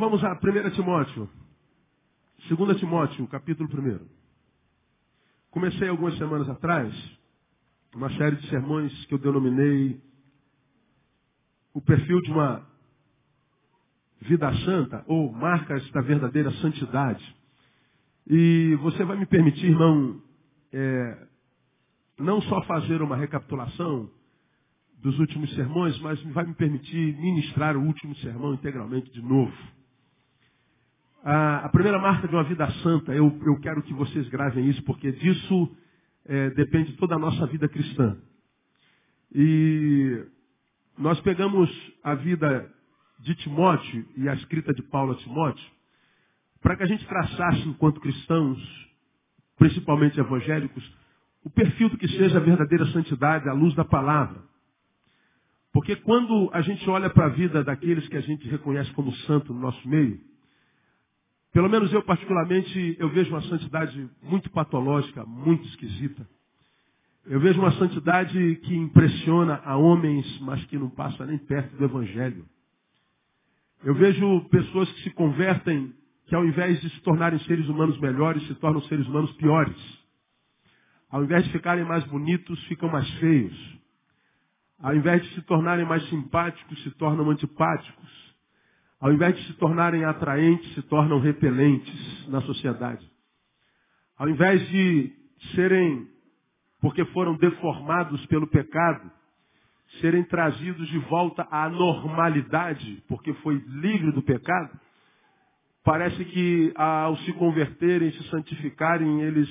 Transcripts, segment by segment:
Vamos a 1 Timóteo. 2 Timóteo, capítulo 1. Comecei algumas semanas atrás uma série de sermões que eu denominei o perfil de uma vida santa ou marcas da verdadeira santidade. E você vai me permitir, irmão, é, não só fazer uma recapitulação dos últimos sermões, mas vai me permitir ministrar o último sermão integralmente de novo. A, a primeira marca de uma vida santa, eu, eu, quero que vocês gravem isso, porque disso é, depende toda a nossa vida cristã. E nós pegamos a vida de Timóteo e a escrita de Paulo a Timóteo, para que a gente traçasse, enquanto cristãos, principalmente evangélicos, o perfil do que seja a verdadeira santidade à luz da palavra. Porque quando a gente olha para a vida daqueles que a gente reconhece como santo no nosso meio, pelo menos eu particularmente, eu vejo uma santidade muito patológica, muito esquisita. Eu vejo uma santidade que impressiona a homens, mas que não passa nem perto do Evangelho. Eu vejo pessoas que se convertem, que ao invés de se tornarem seres humanos melhores, se tornam seres humanos piores. Ao invés de ficarem mais bonitos, ficam mais feios. Ao invés de se tornarem mais simpáticos, se tornam antipáticos. Ao invés de se tornarem atraentes, se tornam repelentes na sociedade. Ao invés de serem, porque foram deformados pelo pecado, serem trazidos de volta à normalidade, porque foi livre do pecado, parece que ao se converterem, se santificarem, eles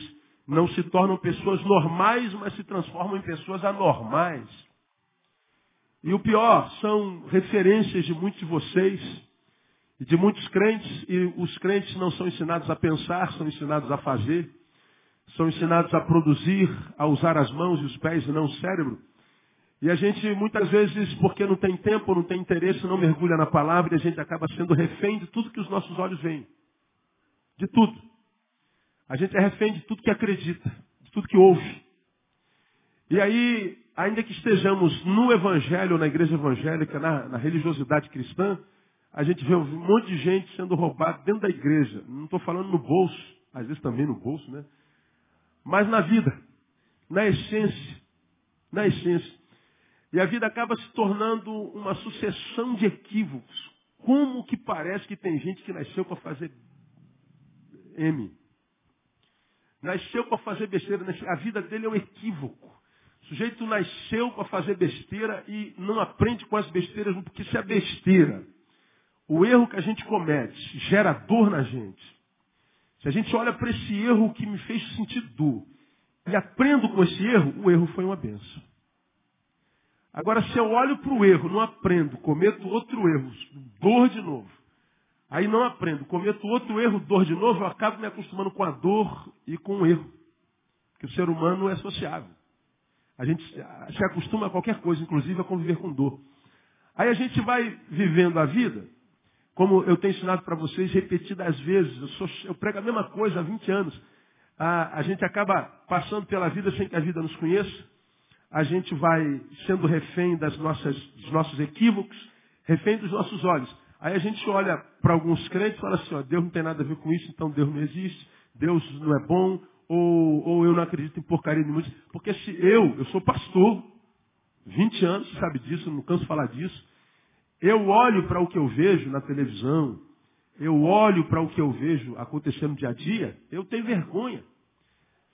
não se tornam pessoas normais, mas se transformam em pessoas anormais. E o pior, são referências de muitos de vocês e de muitos crentes, e os crentes não são ensinados a pensar, são ensinados a fazer, são ensinados a produzir, a usar as mãos e os pés e não o cérebro. E a gente, muitas vezes, porque não tem tempo, não tem interesse, não mergulha na palavra e a gente acaba sendo refém de tudo que os nossos olhos veem. De tudo. A gente é refém de tudo que acredita, de tudo que ouve. E aí, ainda que estejamos no Evangelho, na igreja evangélica, na, na religiosidade cristã, a gente vê um monte de gente sendo roubada dentro da igreja. Não estou falando no bolso, às vezes também no bolso, né? Mas na vida, na essência. Na essência. E a vida acaba se tornando uma sucessão de equívocos. Como que parece que tem gente que nasceu para fazer M? Nasceu para fazer besteira. A vida dele é um equívoco. O sujeito nasceu para fazer besteira e não aprende com as besteiras, porque se a besteira, o erro que a gente comete, gera dor na gente. Se a gente olha para esse erro que me fez sentir dor e aprendo com esse erro, o erro foi uma benção. Agora, se eu olho para o erro, não aprendo, cometo outro erro, dor de novo. Aí não aprendo, cometo outro erro, dor de novo, eu acabo me acostumando com a dor e com o erro. Porque o ser humano é sociável. A gente se acostuma a qualquer coisa, inclusive a conviver com dor. Aí a gente vai vivendo a vida, como eu tenho ensinado para vocês repetidas vezes, eu, sou, eu, prego a mesma coisa há 20 anos. A, a gente acaba passando pela vida sem que a vida nos conheça a gente vai sendo refém das nossas, dos nossos equívocos, refém dos nossos olhos. Aí a gente olha para alguns crentes e fala assim, ó, Deus não tem nada a ver com isso, então Deus não existe, Deus não é bom, ou, ou eu não acredito em porcaria nenhuma. Porque se eu, eu sou pastor, 20 anos, sabe disso, não canso de falar disso, eu olho para o que eu vejo na televisão, eu olho para o que eu vejo acontecendo dia a dia, eu tenho vergonha.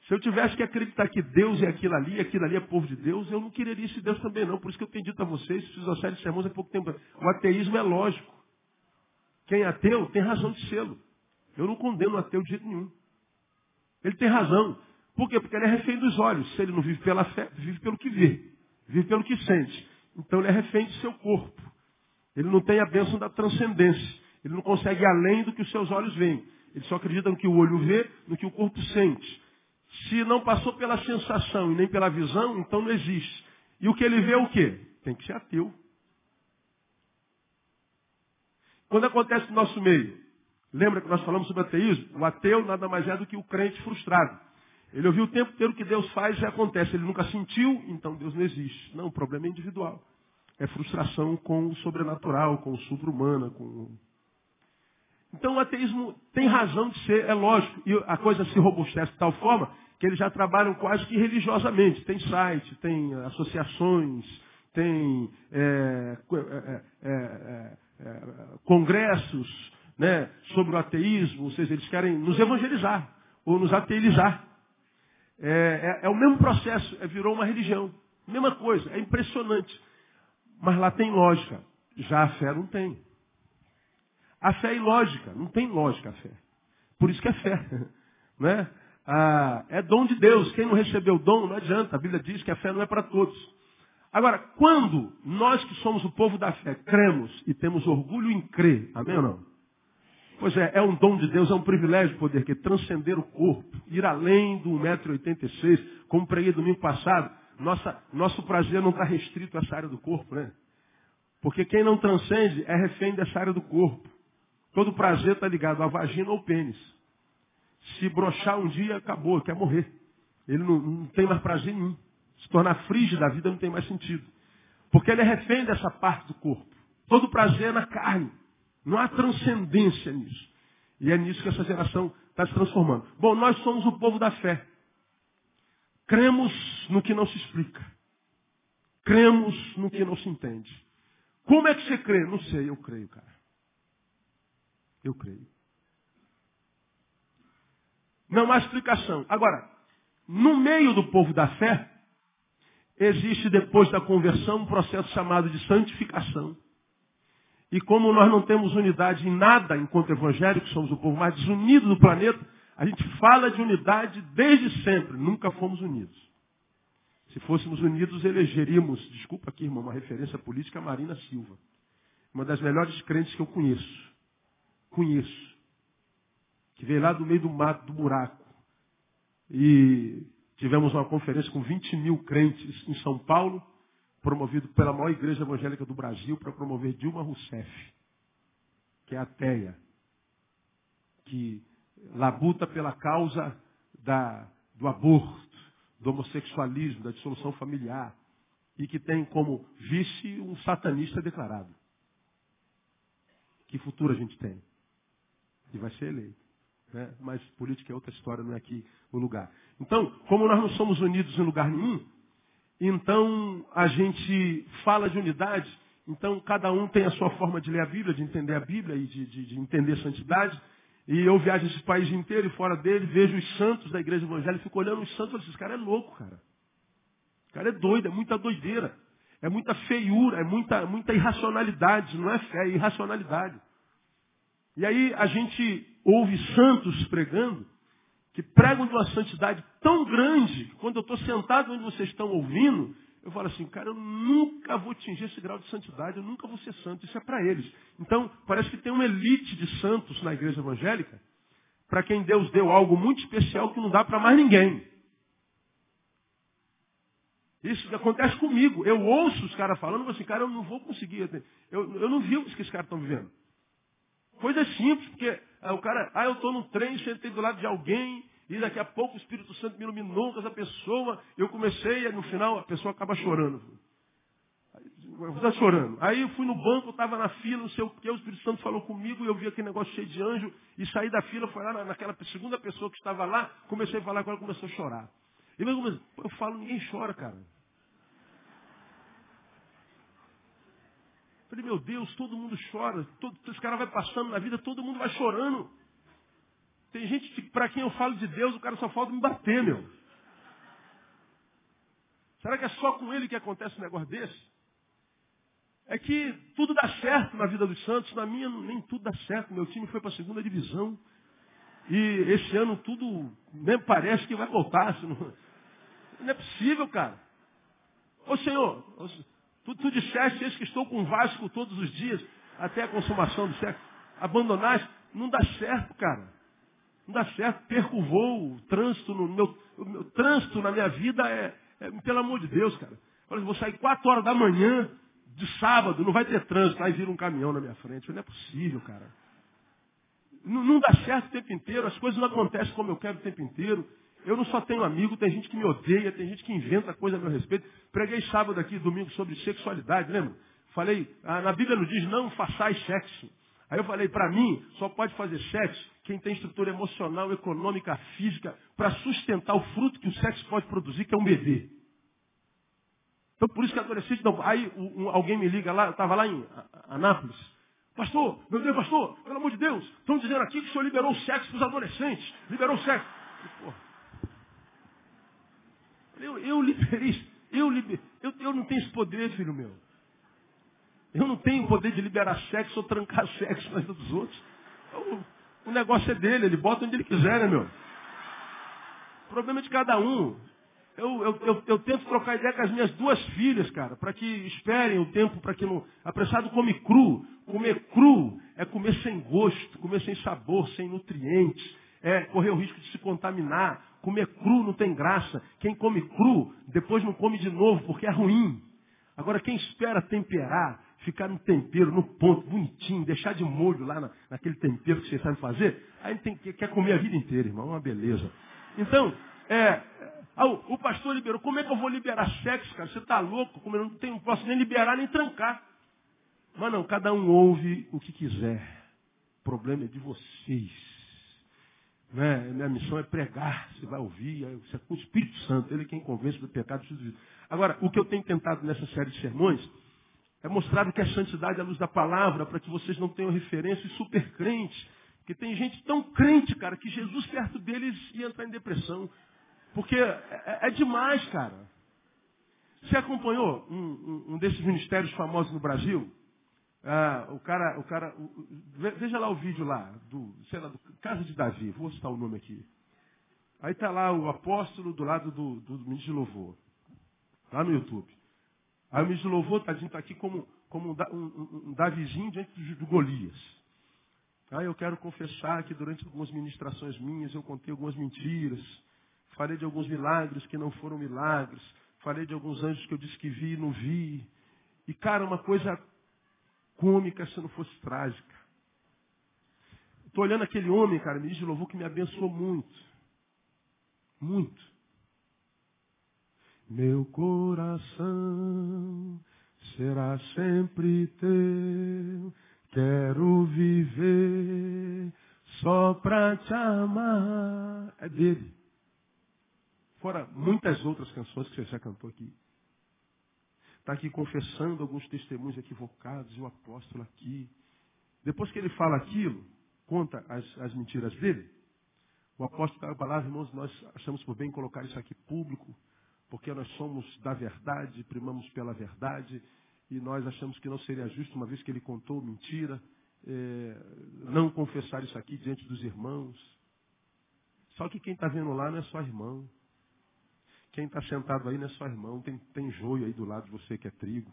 Se eu tivesse que acreditar que Deus é aquilo ali, aquilo ali é povo de Deus, eu não quereria esse Deus também não. Por isso que eu tenho dito a vocês, fiz uma série de sermões há pouco tempo. O ateísmo é lógico. Quem é ateu tem razão de sê-lo. Eu não condeno o ateu de jeito nenhum. Ele tem razão. Por quê? Porque ele é refém dos olhos. Se ele não vive pela fé, vive pelo que vê. Vive pelo que sente. Então ele é refém de seu corpo. Ele não tem a bênção da transcendência. Ele não consegue ir além do que os seus olhos veem. Ele só acredita no que o olho vê, no que o corpo sente. Se não passou pela sensação e nem pela visão, então não existe. E o que ele vê é o quê? Tem que ser ateu. Quando acontece no nosso meio, lembra que nós falamos sobre ateísmo? O ateu nada mais é do que o crente frustrado. Ele ouviu o tempo inteiro que Deus faz e acontece. Ele nunca sentiu, então Deus não existe. Não, o problema é individual. É frustração com o sobrenatural, com o supra-humana. Com... Então o ateísmo tem razão de ser, é lógico. E a coisa se robustece de tal forma que eles já trabalham quase que religiosamente. Tem site, tem associações, tem é, é, é, congressos né, sobre o ateísmo, ou seja, eles querem nos evangelizar ou nos ateizar. É, é, é, o mesmo processo, é, virou uma religião. Mesma coisa, é impressionante. Mas lá tem lógica. Já a fé não tem. A fé é ilógica, não tem lógica a fé. Por isso que é fé. Né? Ah, é dom de Deus. Quem não recebeu o dom, não adianta. A Bíblia diz que a fé não é para todos. Agora, quando nós que somos o povo da fé cremos e temos orgulho em crer, amém ou não? Pois é, é um dom de Deus, é um privilégio poder que transcender o corpo, ir além do 1,86m, como preguei domingo passado. Nossa, nosso prazer não está restrito a essa área do corpo, né? Porque quem não transcende é refém dessa área do corpo. Todo prazer está ligado à vagina ou pênis. Se brochar um dia, acabou, quer morrer. Ele não, não tem mais prazer nenhum. Se tornar frígido da vida não tem mais sentido. Porque ele é refém dessa parte do corpo. Todo prazer é na carne. Não há transcendência nisso. E é nisso que essa geração está se transformando. Bom, nós somos o povo da fé. Cremos no que não se explica. Cremos no que não se entende. Como é que você crê? Não sei, eu creio, cara. Eu creio. Não há explicação. Agora, no meio do povo da fé, existe depois da conversão um processo chamado de santificação. E como nós não temos unidade em nada enquanto evangélicos, somos o povo mais desunido do planeta, a gente fala de unidade desde sempre, nunca fomos unidos. Se fôssemos unidos, elegeríamos, desculpa aqui, irmão, uma referência política, Marina Silva. Uma das melhores crentes que eu conheço. Conheço. Que veio lá do meio do mato, do buraco. E tivemos uma conferência com 20 mil crentes em São Paulo promovido pela maior igreja evangélica do Brasil para promover Dilma Rousseff, que é ateia, que labuta pela causa da, do aborto, do homossexualismo, da dissolução familiar, e que tem como vice um satanista declarado. Que futuro a gente tem? E vai ser eleito. Né? Mas política é outra história, não é aqui o lugar. Então, como nós não somos unidos em lugar nenhum, então a gente fala de unidade, então cada um tem a sua forma de ler a Bíblia, de entender a Bíblia e de, de, de entender santidade. E eu viajo esse país inteiro e fora dele, vejo os santos da igreja evangélica, fico olhando os santos e falo assim, esse cara é louco, cara. Esse cara é doido, é muita doideira. É muita feiura, é muita, muita irracionalidade, não é fé, é irracionalidade. E aí a gente ouve santos pregando, que pregam de uma santidade tão grande, que quando eu estou sentado onde vocês estão ouvindo, eu falo assim, cara, eu nunca vou atingir esse grau de santidade, eu nunca vou ser santo, isso é para eles. Então, parece que tem uma elite de santos na igreja evangélica, para quem Deus deu algo muito especial que não dá para mais ninguém. Isso acontece comigo. Eu ouço os caras falando, assim, cara, eu não vou conseguir. Eu, eu não vi o que esses caras estão vivendo. Coisa simples, porque ah, o cara, ah, eu estou no trem, sentei do lado de alguém, e daqui a pouco o Espírito Santo me iluminou com essa pessoa, eu comecei, e no final a pessoa acaba chorando. Está chorando. Aí eu fui no banco, estava na fila, não sei o que, o Espírito Santo falou comigo, e eu vi aquele negócio cheio de anjo, e saí da fila, fui lá naquela segunda pessoa que estava lá, comecei a falar com ela, começou a chorar. E eu, eu falo, ninguém chora, cara. Falei, meu Deus, todo mundo chora. Todo, esse cara vai passando na vida, todo mundo vai chorando. Tem gente que, para quem eu falo de Deus, o cara só falta me bater, meu. Será que é só com ele que acontece um negócio desse? É que tudo dá certo na vida dos Santos, na minha nem tudo dá certo. Meu time foi para a segunda divisão. E esse ano tudo nem parece que vai voltar. Não... não é possível, cara. Ô Senhor, Tu, tu disseste, eis que estou com o Vasco todos os dias, até a consumação do século. Abandonaste. Não dá certo, cara. Não dá certo. Perco o voo, o trânsito no meu, meu trânsito na minha vida é, é pelo amor de Deus, cara. Olha, vou sair quatro horas da manhã de sábado, não vai ter trânsito, aí vira um caminhão na minha frente. Não é possível, cara. Não, não dá certo o tempo inteiro, as coisas não acontecem como eu quero o tempo inteiro. Eu não só tenho amigo, tem gente que me odeia, tem gente que inventa coisa a meu respeito. Preguei sábado aqui, domingo, sobre sexualidade, lembra? Falei, ah, na Bíblia não diz não façais sexo. Aí eu falei, para mim, só pode fazer sexo quem tem estrutura emocional, econômica, física, para sustentar o fruto que o sexo pode produzir, que é um bebê. Então por isso que adolescente não. Aí um, alguém me liga lá, eu estava lá em Anápolis. Pastor, meu Deus, pastor, pelo amor de Deus, estão dizendo aqui que o senhor liberou o sexo para os adolescentes. Liberou o sexo. Eu, eu liberei, eu, liber, eu, eu não tenho esse poder, filho meu. Eu não tenho o poder de liberar sexo ou trancar sexo na vida dos outros. O, o negócio é dele, ele bota onde ele quiser, né, meu? O problema é de cada um. Eu, eu, eu, eu, tento trocar ideia com as minhas duas filhas, cara, para que esperem o tempo para que não. Apressado come cru. Comer cru é comer sem gosto, comer sem sabor, sem nutrientes. É correr o risco de se contaminar. Comer cru não tem graça. Quem come cru, depois não come de novo, porque é ruim. Agora, quem espera temperar, ficar no tempero, no ponto, bonitinho, deixar de molho lá na, naquele tempero que você sabe fazer, aí tem, quer comer a vida inteira, irmão. É uma beleza. Então, é, ah, o pastor liberou. Como é que eu vou liberar sexo, cara? Você está louco? Como eu não, tenho, não posso nem liberar nem trancar. Mas não, cada um ouve o que quiser. O problema é de vocês. Né? Minha missão é pregar. Você vai ouvir. Você é com o Espírito Santo. Ele é quem convence do pecado. Agora, o que eu tenho tentado nessa série de sermões é mostrar que a santidade é a luz da palavra, para que vocês não tenham referências super crentes. Porque tem gente tão crente, cara, que Jesus perto deles ia entrar em depressão. Porque é, é demais, cara. Você acompanhou um, um, um, desses ministérios famosos no Brasil? Ah, o cara, o cara, o, veja lá o vídeo lá, do, sei lá, do Casa de Davi, vou citar o nome aqui. Aí está lá o apóstolo do lado do, do, do ministro de louvor, lá no YouTube. Aí ministro de louvor, tadinho, está aqui como, como um, um, um Davizinho diante do, Golias. Aí eu quero confessar que durante algumas ministrações minhas eu contei algumas mentiras. Falei de alguns milagres que não foram milagres. Falei de alguns anjos que eu disse que vi e não vi. E, cara, uma coisa cômica se não fosse trágica. Estou olhando aquele homem, cara, me diz de louvor que me abençoou muito. Muito. Meu coração será sempre teu. Quero viver só para te amar. É dele. Fora muitas outras canções que você já cantou aqui. Está aqui confessando alguns testemunhos equivocados, e o apóstolo aqui. Depois que ele fala aquilo, conta as, as mentiras dele, o apóstolo da palavra, irmãos, nós achamos por bem colocar isso aqui público, porque nós somos da verdade, primamos pela verdade, e nós achamos que não seria justo, uma vez que ele contou mentira, é, não confessar isso aqui diante dos irmãos. Só que quem está vendo lá não é só irmão. Quem está sentado aí não é só irmão, tem, tem joio aí do lado de você que é trigo.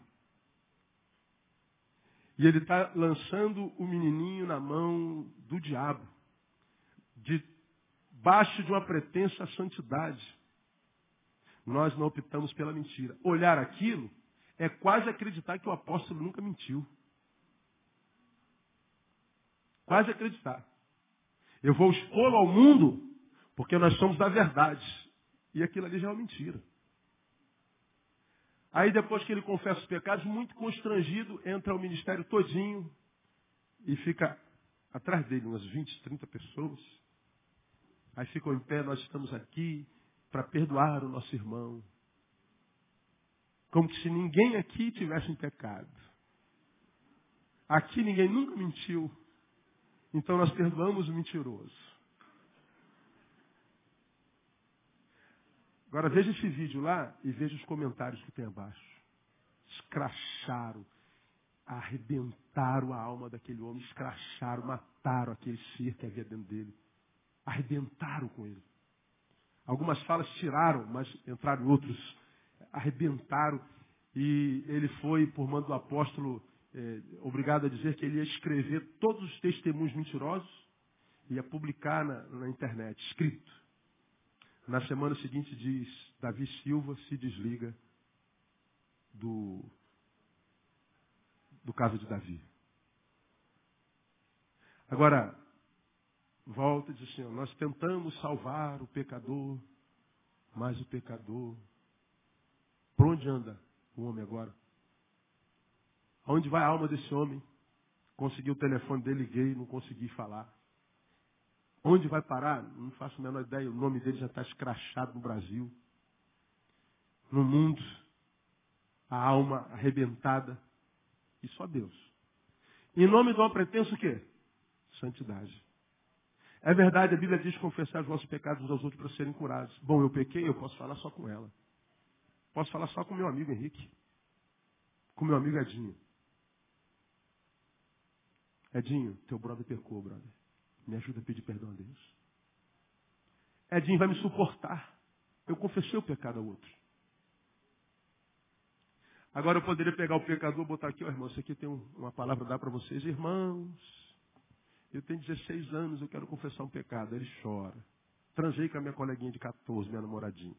E ele está lançando o menininho na mão do diabo, debaixo de uma pretensa santidade. Nós não optamos pela mentira. Olhar aquilo é quase acreditar que o apóstolo nunca mentiu. Quase acreditar. Eu vou expô-lo ao mundo porque nós somos da verdade. E aquilo ali já é uma mentira. Aí depois que ele confessa os pecados, muito constrangido, entra o ministério todinho e fica atrás dele umas 20, 30 pessoas. Aí ficam em pé, nós estamos aqui para perdoar o nosso irmão. Como se ninguém aqui tivesse pecado. Aqui ninguém nunca mentiu. Então nós perdoamos o mentiroso. Agora veja esse vídeo lá e veja os comentários que tem abaixo. Escracharam, arrebentaram a alma daquele homem, escracharam, mataram aquele ser que havia dentro dele. Arrebentaram com ele. Algumas falas tiraram, mas entraram outros, arrebentaram. E ele foi, por mando do apóstolo, é, obrigado a dizer que ele ia escrever todos os testemunhos mentirosos e ia publicar na, na internet, escrito. Na semana seguinte diz, Davi Silva se desliga do, do caso de Davi. Agora, volta e diz assim, nós tentamos salvar o pecador, mas o pecador, por onde anda o homem agora? Aonde vai a alma desse homem? Consegui o telefone dele, liguei, não consegui falar. Onde vai parar? Não faço a menor ideia. O nome dele já está escrachado no Brasil. No mundo. A alma arrebentada. E só Deus. Em nome de uma pretensa o quê? Santidade. É verdade, a Bíblia diz confessar os vossos pecados uns aos outros para serem curados. Bom, eu pequei, eu posso falar só com ela. Posso falar só com meu amigo Henrique. Com meu amigo Edinho. Edinho, teu brother pecou, brother. Me ajuda a pedir perdão a Deus. Edinho vai me suportar. Eu confessei o pecado ao outro. Agora eu poderia pegar o pecador, botar aqui, ó oh, irmão, isso aqui tem uma palavra dar para vocês, irmãos. Eu tenho 16 anos, eu quero confessar um pecado. Ele chora. Transei com a minha coleguinha de 14, minha namoradinha.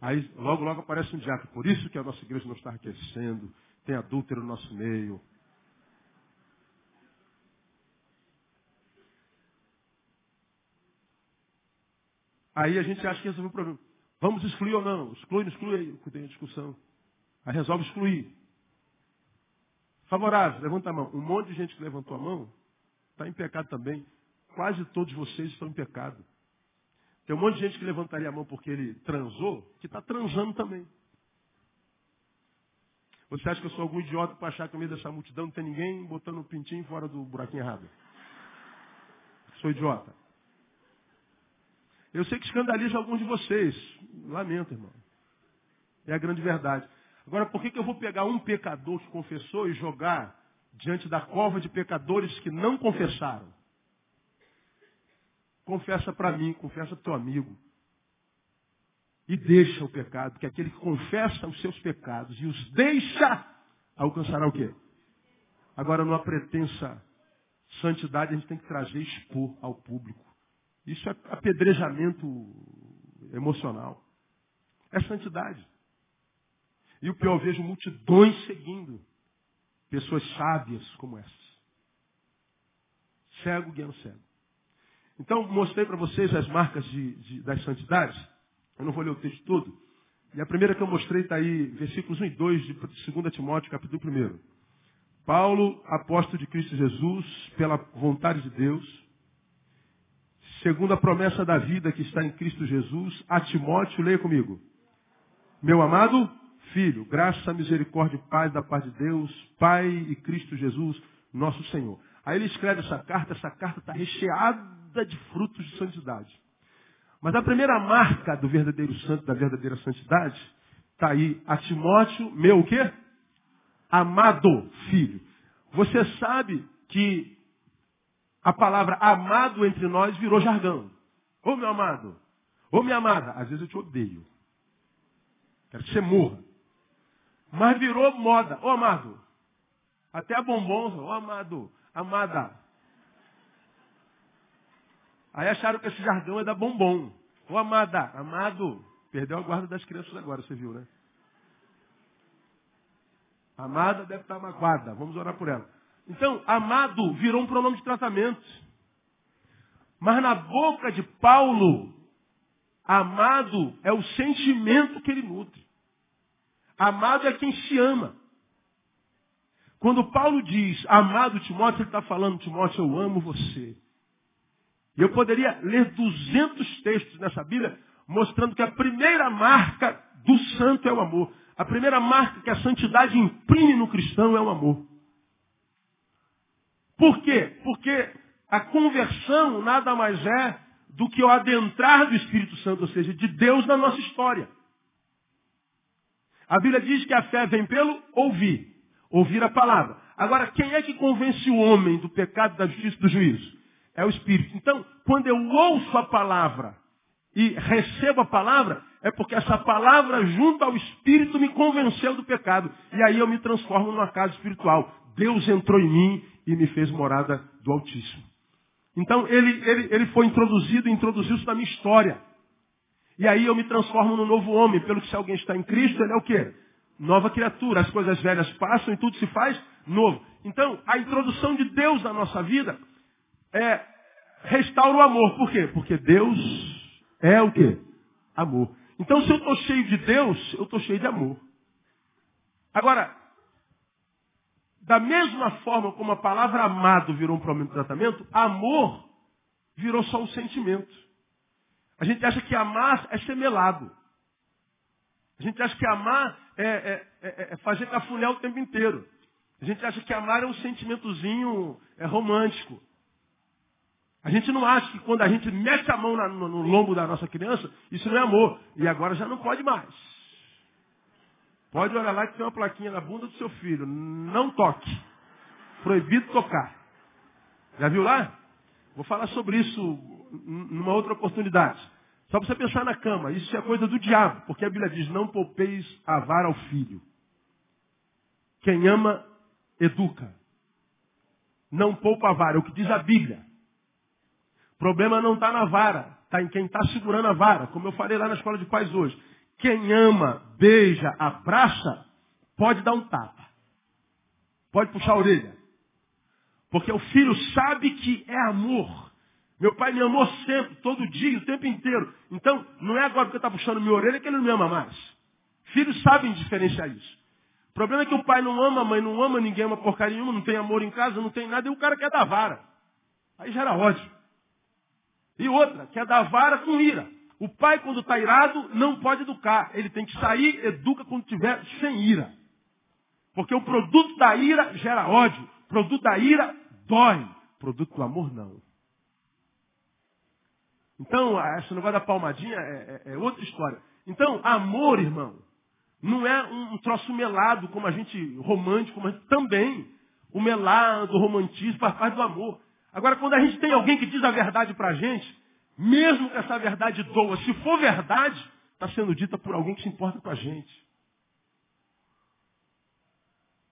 Aí logo, logo aparece um diácono. Por isso que a nossa igreja não está aquecendo. Tem adúltero no nosso meio. Aí a gente acha que resolveu o problema. Vamos excluir ou não? Exclui, não exclui tem a discussão. Aí resolve excluir. Favorável, levanta a mão. Um monte de gente que levantou a mão está em pecado também. Quase todos vocês estão em pecado. Tem um monte de gente que levantaria a mão porque ele transou, que está transando também. Você acha que eu sou algum idiota para achar que no meio dessa multidão não tem ninguém botando um pintinho fora do buraquinho errado? Sou idiota. Eu sei que escandaliza alguns de vocês. Lamento, irmão. É a grande verdade. Agora, por que, que eu vou pegar um pecador que confessou e jogar diante da cova de pecadores que não confessaram? Confessa para mim, confessa para teu amigo. E deixa o pecado, porque aquele que confessa os seus pecados e os deixa, alcançará o quê? Agora, numa pretensa santidade, a gente tem que trazer e expor ao público. Isso é apedrejamento emocional. É santidade. E o pior, eu vejo multidões seguindo pessoas sábias como essas. Cego guiando cego. Então, mostrei para vocês as marcas de, de, das santidades. Eu não vou ler o texto todo. E a primeira que eu mostrei está aí, versículos 1 e 2 de 2 Timóteo, capítulo 1. Paulo, apóstolo de Cristo Jesus, pela vontade de Deus, segundo a promessa da vida que está em Cristo Jesus, a Timóteo, leia comigo. Meu amado filho, graça, misericórdia e paz da paz de Deus, Pai e Cristo Jesus, nosso Senhor. Aí ele escreve essa carta, essa carta está recheada de frutos de santidade. Mas a primeira marca do verdadeiro santo, da verdadeira santidade, está aí, a Timóteo, meu o quê? Amado filho. Você sabe que a palavra amado entre nós virou jargão. Ô meu amado, ô minha amada, às vezes eu te odeio. Quero que você morra. Mas virou moda. Ô amado, até a bombom, ô amado, amada. Aí acharam que esse jargão é da bombom. Ô amada, amado. Perdeu a guarda das crianças agora, você viu, né? Amada deve estar magoada. Vamos orar por ela. Então, amado virou um pronome de tratamento. Mas na boca de Paulo, amado é o sentimento que ele nutre. Amado é quem se ama. Quando Paulo diz amado Timóteo, ele está falando, Timóteo, eu amo você. E eu poderia ler 200 textos nessa Bíblia mostrando que a primeira marca do santo é o amor. A primeira marca que a santidade imprime no cristão é o amor. Por quê? Porque a conversão nada mais é do que o adentrar do Espírito Santo, ou seja, de Deus na nossa história. A Bíblia diz que a fé vem pelo ouvir. Ouvir a palavra. Agora, quem é que convence o homem do pecado, da justiça e do juízo? É o Espírito. Então, quando eu ouço a palavra e recebo a palavra, é porque essa palavra, junto ao Espírito, me convenceu do pecado. E aí eu me transformo numa casa espiritual. Deus entrou em mim e me fez morada do Altíssimo. Então ele, ele, ele foi introduzido, introduziu-se na minha história. E aí eu me transformo num novo homem. Pelo que se alguém está em Cristo, ele é o quê? Nova criatura. As coisas velhas passam e tudo se faz novo. Então, a introdução de Deus na nossa vida é restaura o amor. Por quê? Porque Deus é o quê? Amor. Então, se eu estou cheio de Deus, eu estou cheio de amor. Agora, da mesma forma como a palavra amado virou um problema de tratamento, amor virou só um sentimento. A gente acha que amar é ser melado. A gente acha que amar é, é, é, é fazer cafuné o tempo inteiro. A gente acha que amar é um sentimentozinho é, romântico. A gente não acha que quando a gente mete a mão na, no, no lombo da nossa criança, isso não é amor. E agora já não pode mais. Pode olhar lá que tem uma plaquinha na bunda do seu filho. Não toque. Proibido tocar. Já viu lá? Vou falar sobre isso numa outra oportunidade. Só para você pensar na cama. Isso é coisa do diabo. Porque a Bíblia diz, não poupeis a vara ao filho. Quem ama, educa. Não poupa a vara. É o que diz a Bíblia. O problema não está na vara. Está em quem está segurando a vara. Como eu falei lá na escola de pais hoje. Quem ama, beija a praça, pode dar um tapa. Pode puxar a orelha. Porque o filho sabe que é amor. Meu pai me amou sempre, todo dia, o tempo inteiro. Então, não é agora que está puxando minha orelha que ele não me ama mais. Filhos sabem diferenciar isso. O problema é que o pai não ama a mãe, não ama ninguém, ama porcaria nenhuma, não tem amor em casa, não tem nada, e o cara quer dar vara. Aí gera ódio. E outra, quer dar vara com ira. O pai, quando está irado, não pode educar. Ele tem que sair, educa quando estiver sem ira. Porque o produto da ira gera ódio. O produto da ira dói. O produto do amor não. Então, esse negócio da palmadinha é, é, é outra história. Então, amor, irmão, não é um, troço melado, como a gente, romântico, a gente, também. O melado, o romantismo faz parte do amor. Agora, quando a gente tem alguém que diz a verdade pra gente, mesmo que essa verdade doa, se for verdade, está sendo dita por alguém que se importa com a gente.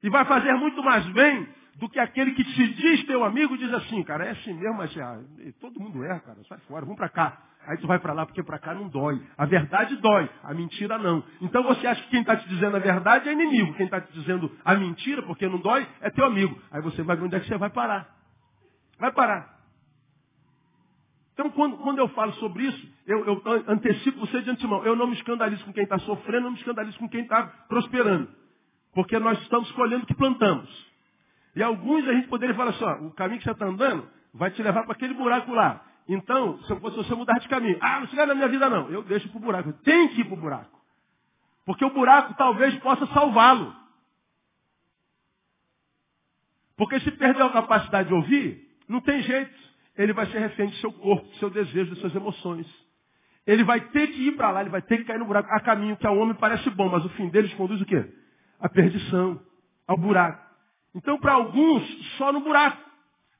E vai fazer muito mais bem do que aquele que se diz teu amigo diz assim, cara, é assim mesmo, mas ah, todo mundo erra, cara, sai fora, vamos para cá. Aí tu vai para lá porque para cá não dói. A verdade dói, a mentira não. Então você acha que quem está te dizendo a verdade é inimigo. Quem está te dizendo a mentira, porque não dói, é teu amigo. Aí você vai ver onde é que você vai parar. Vai parar. Então, quando, quando eu falo sobre isso, eu, eu, antecipo você de antemão. Eu não me escandalizo com quem está sofrendo, não me escandalizo com quem está prosperando. Porque nós estamos escolhendo o que plantamos. E alguns a gente poderia falar assim, ó, o caminho que você está andando vai te levar para aquele buraco lá. Então, se você mudar de caminho, ah, não chega na minha vida não, eu deixo para o buraco. Tem que ir para o buraco. Porque o buraco talvez possa salvá-lo. Porque se perder a capacidade de ouvir, não tem jeito ele vai ser refém do seu corpo, do seu desejo, das suas emoções. Ele vai ter que ir para lá, ele vai ter que cair no buraco. Há caminho que ao homem parece bom, mas o fim deles conduz o quê? A perdição, ao buraco. Então, para alguns, só no buraco.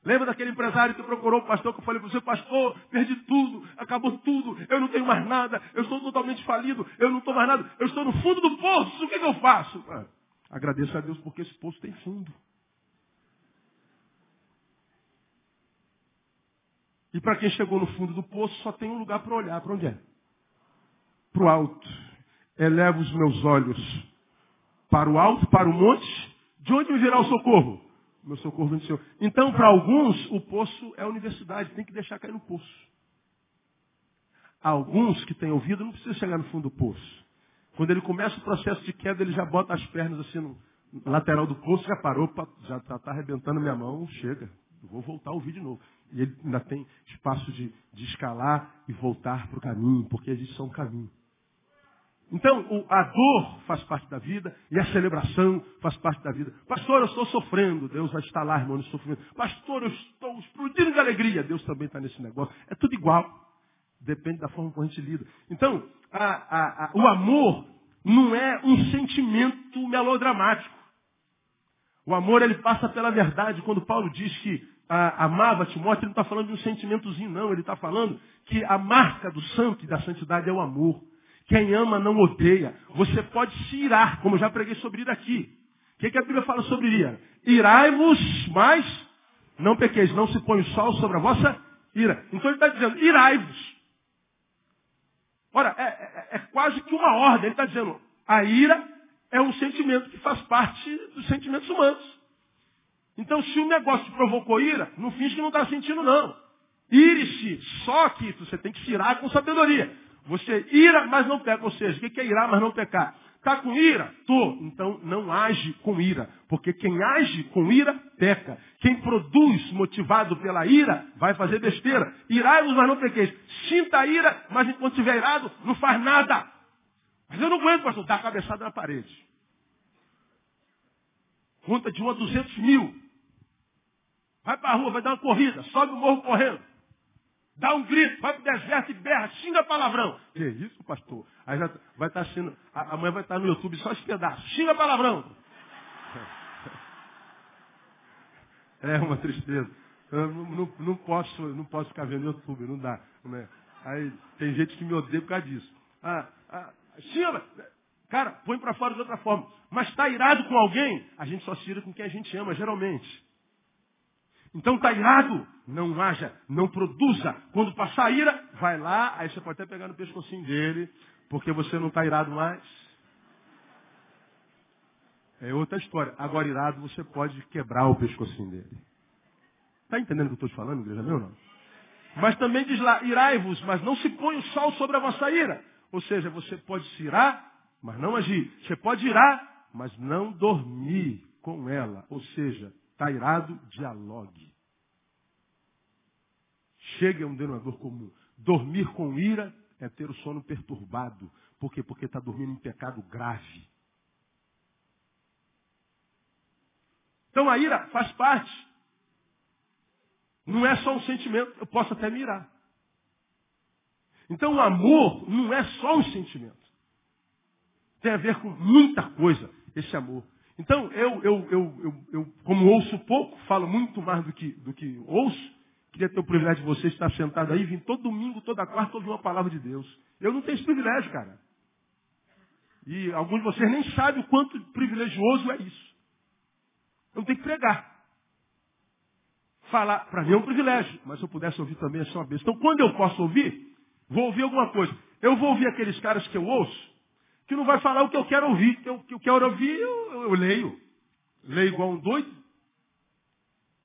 Lembra daquele empresário que procurou o pastor, que eu falei para você, pastor, perdi tudo, acabou tudo, eu não tenho mais nada, eu estou totalmente falido, eu não estou mais nada, eu estou no fundo do poço, o que, que eu faço? Ah, agradeço a Deus porque esse poço tem fundo. E para quem chegou no fundo do poço, só tem um lugar para olhar. Para onde é? Para o alto. Elevo os meus olhos para o alto, para o monte. De onde me virá o socorro? Meu socorro vem do Senhor. Então, para alguns, o poço é a universidade. Tem que deixar cair no poço. Alguns que têm ouvido não precisa chegar no fundo do poço. Quando ele começa o processo de queda, ele já bota as pernas assim no lateral do poço, já parou, já está tá arrebentando minha mão, chega. vou voltar a ouvir de novo. E ele ainda tem espaço de, de escalar e voltar para o caminho, porque existe só um caminho. Então, a dor faz parte da vida e a celebração faz parte da vida. Pastor, eu estou sofrendo. Deus vai estar lá, irmão, no sofrimento. Pastor, eu estou explodindo de alegria. Deus também está nesse negócio. É tudo igual. Depende da forma como a gente lida. Então, a, a, a, o amor não é um sentimento melodramático. O amor, ele passa pela verdade. Quando Paulo diz que a, amava Timóteo, ele não está falando de um sentimentozinho, não. Ele está falando que a marca do santo e da santidade é o amor. Quem ama não odeia. Você pode se irar, como eu já preguei sobre ir aqui. O que, que a Bíblia fala sobre ira? Irai-vos, mas não pequeis, não se põe o sol sobre a vossa ira. Então ele está dizendo, irai-vos. Ora, é, é, é, quase que uma ordem. Ele está dizendo, a ira é um sentimento que faz parte dos sentimentos humanos. Então, se o negócio provocou ira, não finge que não está sentindo, não. Ire-se. Só que você tem que se irar com sabedoria. Você ira, mas não peca. Ou seja, o que é irar, mas não pecar? Está com ira? Tô. Então não age com ira. Porque quem age com ira, peca. Quem produz motivado pela ira, vai fazer besteira. Irai-vos, mas não pequeis. Sinta a ira, mas enquanto estiver irado, não faz nada. Mas eu não aguento, pastor, dar a cabeçada na parede. Conta de um a duzentos mil. Vai para a rua, vai dar uma corrida, sobe o morro correndo. Dá um grito, vai para o deserto e berra, xinga palavrão. Que isso, pastor? Aí já vai estar tá sendo, a, mãe vai estar tá no YouTube só pedaço. Xinga palavrão. É uma tristeza. Eu não, não, não, posso, não posso ficar vendo YouTube, não dá. Né? Aí tem gente que me odeia por causa disso. Ah, ah, xinga, cara, põe para fora de outra forma. Mas está irado com alguém, a gente só se ira com quem a gente ama, geralmente. Então está irado, não haja, não produza. Quando passar a ira, vai lá, aí você pode até pegar no pescocinho dele, porque você não está irado mais. É outra história. Agora, irado, você pode quebrar o pescocinho dele. Está entendendo o que eu estou te falando, igreja meu não? Mas também diz lá, irai-vos, mas não se põe o sol sobre a vossa ira. Ou seja, você pode se irar, mas não agir. Você pode irar, mas não dormir com ela. Ou seja, Está irado, dialogue. Chegue a um denominador comum. Dormir com ira é ter o sono perturbado. Por quê? Porque está dormindo em pecado grave. Então a ira faz parte. Não é só um sentimento, eu posso até mirar. Então o amor não é só um sentimento. Tem a ver com muita coisa, esse amor. Então, eu, eu, eu, eu, como ouço pouco, falo muito mais do que, do que ouço. Queria ter o privilégio de você estar sentado aí, vim todo domingo, toda quarta, ouvir uma palavra de Deus. Eu não tenho esse privilégio, cara. E alguns de vocês nem sabem o quanto privilegioso é isso. Eu não tenho que pregar. Falar, para mim é um privilégio, mas se eu pudesse ouvir também é só uma bênção. Então, quando eu posso ouvir, vou ouvir alguma coisa. Eu vou ouvir aqueles caras que eu ouço, que não vai falar o que eu quero ouvir. O que eu quero ouvir, eu, eu leio. Leio igual um doido.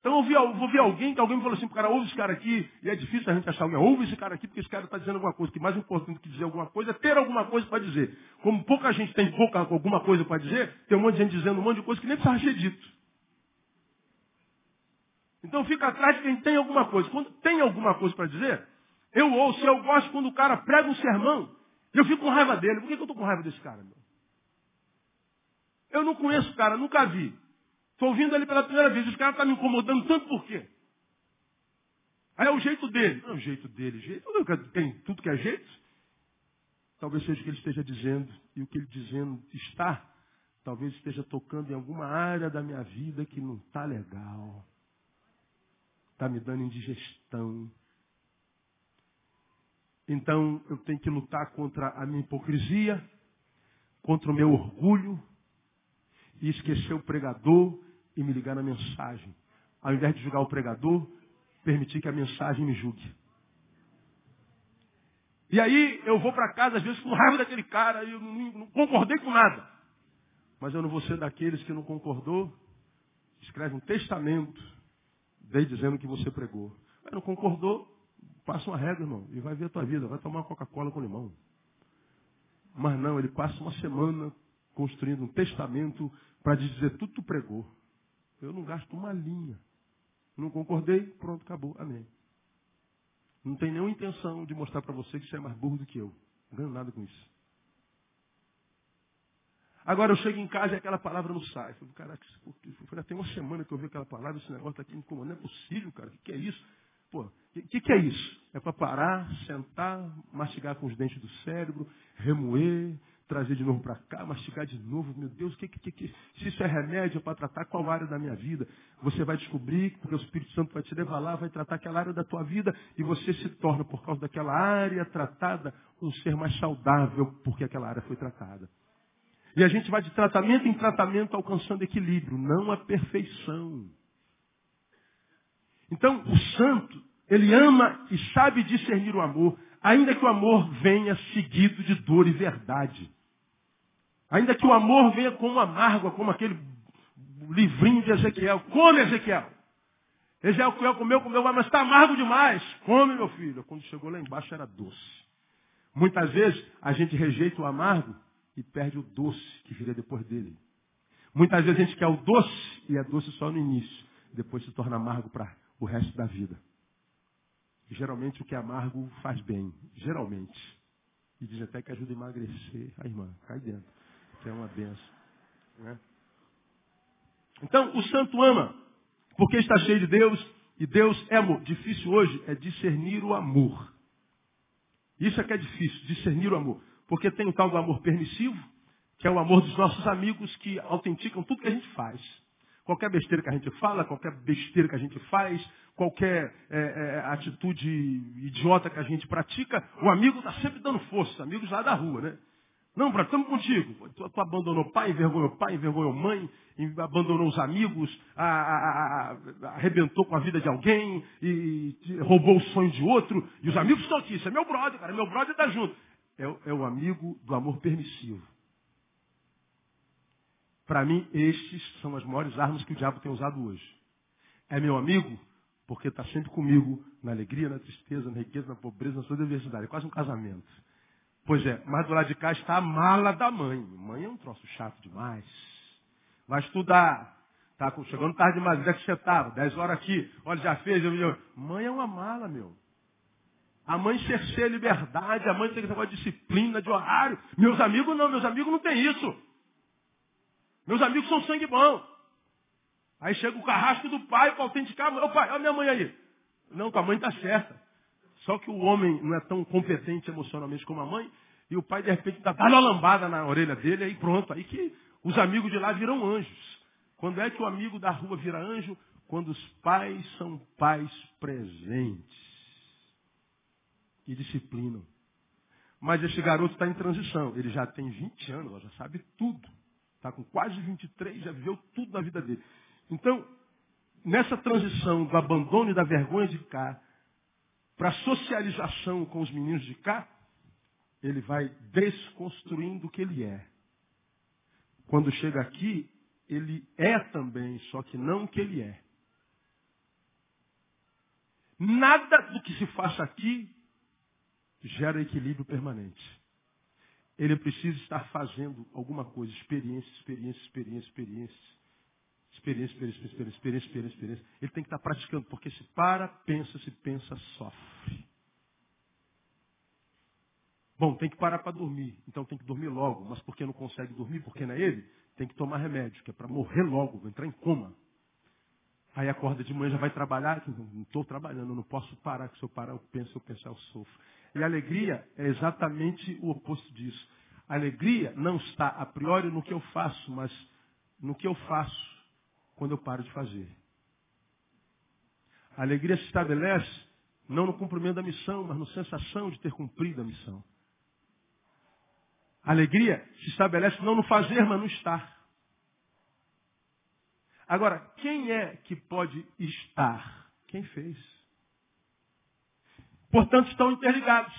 Então eu, eu vou ver alguém, que alguém me falou assim, cara, ouve esse cara aqui, e é difícil a gente achar alguém, ouve esse cara aqui, porque esse cara está dizendo alguma coisa, que mais importante que dizer alguma coisa é ter alguma coisa para dizer. Como pouca gente tem pouca alguma coisa para dizer, tem um monte de gente dizendo um monte de coisa que nem precisa ser dito. Então fica atrás de quem tem alguma coisa. Quando tem alguma coisa para dizer, eu ouço, eu gosto quando o cara prega um sermão, eu fico com raiva dele. Por que, eu estou com raiva desse cara, meu? Eu não conheço o cara, nunca vi. Estou ouvindo ele pela primeira vez. Esse cara está me incomodando tanto por quê? Aí é o jeito dele. Não, é o jeito dele. Jeito, tem tudo que é jeito. Talvez seja o que ele esteja dizendo. E o que ele dizendo está, talvez esteja tocando em alguma área da minha vida que não está legal. Está me dando indigestão. Então eu tenho que lutar contra a minha hipocrisia, contra o meu orgulho, e esquecer o pregador e me ligar na mensagem. Ao invés de julgar o pregador, permitir que a mensagem me julgue. E aí eu vou para casa, às vezes, com raiva daquele cara, e eu não, não, concordei com nada. Mas eu não vou ser daqueles que não concordou, escreve um testamento, daí dizendo que você pregou. Mas não concordou, Passa uma regra, irmão, e vai ver a tua vida. Vai tomar Coca-Cola com limão. Mas não, ele passa uma semana construindo um testamento para dizer tudo tu pregou. Eu não gasto uma linha. Não concordei, pronto, acabou. Amém. Não tem nenhuma intenção de mostrar para você que você é mais burro do que eu. Não ganho nada com isso. Agora eu chego em casa e aquela palavra não sai. Falei, caraca, já tem uma semana que eu vi aquela palavra, esse negócio está aqui me incomodando. Não é possível, cara. O que, que é isso? Pô, o que, que, é isso? É para parar, sentar, mastigar com os dentes do cérebro, remoer, trazer de novo para cá, mastigar de novo. Meu Deus, que, que, que, se isso é remédio para tratar qual área da minha vida? Você vai descobrir, porque o Espírito Santo vai te levar lá, vai tratar aquela área da tua vida e você se torna, por causa daquela área tratada, um ser mais saudável, porque aquela área foi tratada. E a gente vai de tratamento em tratamento alcançando equilíbrio, não a perfeição. Então, o santo, ele ama e sabe discernir o amor, ainda que o amor venha seguido de dor e verdade. Ainda que o amor venha como amargo, como aquele livrinho de Ezequiel. Come, Ezequiel! Ezequiel comeu, comeu, mas está amargo demais. Come, meu filho. Quando chegou lá embaixo era doce. Muitas vezes a gente rejeita o amargo e perde o doce que viria depois dele. Muitas vezes a gente quer o doce e é doce só no início, depois se torna amargo para o resto da vida. Geralmente o que é amargo faz bem, geralmente. E diz até que ajuda a emagrecer. A irmã, cai dentro. Que é uma benção. Né? Então, o santo ama, porque está cheio de Deus, e Deus é amor. Difícil hoje é discernir o amor. Isso é que é difícil, discernir o amor. Porque tem o tal do amor permissivo, que é o amor dos nossos amigos que autenticam tudo que a gente faz. Qualquer besteira que a gente fala, qualquer besteira que a gente faz, qualquer é, é, atitude idiota que a gente pratica, o amigo está sempre dando força, amigos lá da rua, né? Não, Brad, estamos contigo. Tu, tu, abandonou pai, envergonhou pai, envergonhou mãe, abandonou os amigos, a, a, a, arrebentou com a vida de alguém, e, e, roubou o sonho de outro, e os amigos estão aqui. Isso é meu brother, cara. Meu brother está junto. É, é o amigo do amor permissivo. Para mim, estes são as maiores armas que o diabo tem usado hoje. É meu amigo porque está sempre comigo na alegria, na tristeza, na riqueza, na pobreza, na sua diversidade. É quase um casamento. Pois é, mas do lado de cá está a mala da mãe. Mãe é um troço chato demais. Vai estudar. Tá chegando tarde demais. Onde é que você estava? Dez horas aqui. Olha, já fez. Eu. Mãe é uma mala, meu. A mãe cerceia liberdade. A mãe tem que ter de disciplina, de horário. Meus amigos não. Meus amigos não têm isso. Meus amigos são sangue bom. Aí chega o carrasco do pai para autenticar. Ô pai, olha minha mãe aí. Não, a mãe está certa. Só que o homem não é tão competente emocionalmente como a mãe. E o pai, de repente, dá uma lambada na orelha dele, aí pronto. Aí que os amigos de lá viram anjos. Quando é que o amigo da rua vira anjo? Quando os pais são pais presentes. E disciplinam. Mas esse garoto está em transição. Ele já tem 20 anos, já sabe tudo. Está com quase 23, já viveu tudo na vida dele. Então, nessa transição do abandono e da vergonha de cá para a socialização com os meninos de cá, ele vai desconstruindo o que ele é. Quando chega aqui, ele é também, só que não o que ele é. Nada do que se faça aqui gera equilíbrio permanente ele precisa estar fazendo alguma coisa. Experiência, experiência, experiência, experiência. Experiência, experiência, experiência, experiência, experiência, experiência. Ele tem que estar praticando, porque se para, pensa, se pensa, sofre. Bom, tem que parar para dormir. Então tem que dormir logo. Mas porque não consegue dormir, porque não é ele, tem que tomar remédio, que é para morrer logo, entrar em coma. Aí acorda de manhã, já vai trabalhar. Não estou trabalhando, não posso parar, que se eu parar, eu penso, eu pensar, eu sofro. E a alegria é exatamente o oposto disso. A alegria não está a priori no que eu faço, mas no que eu faço quando eu paro de fazer. A alegria se estabelece não no cumprimento da missão, mas na sensação de ter cumprido a missão. A alegria se estabelece não no fazer, mas no estar. Agora, quem é que pode estar? Quem fez? Portanto, estão interligados.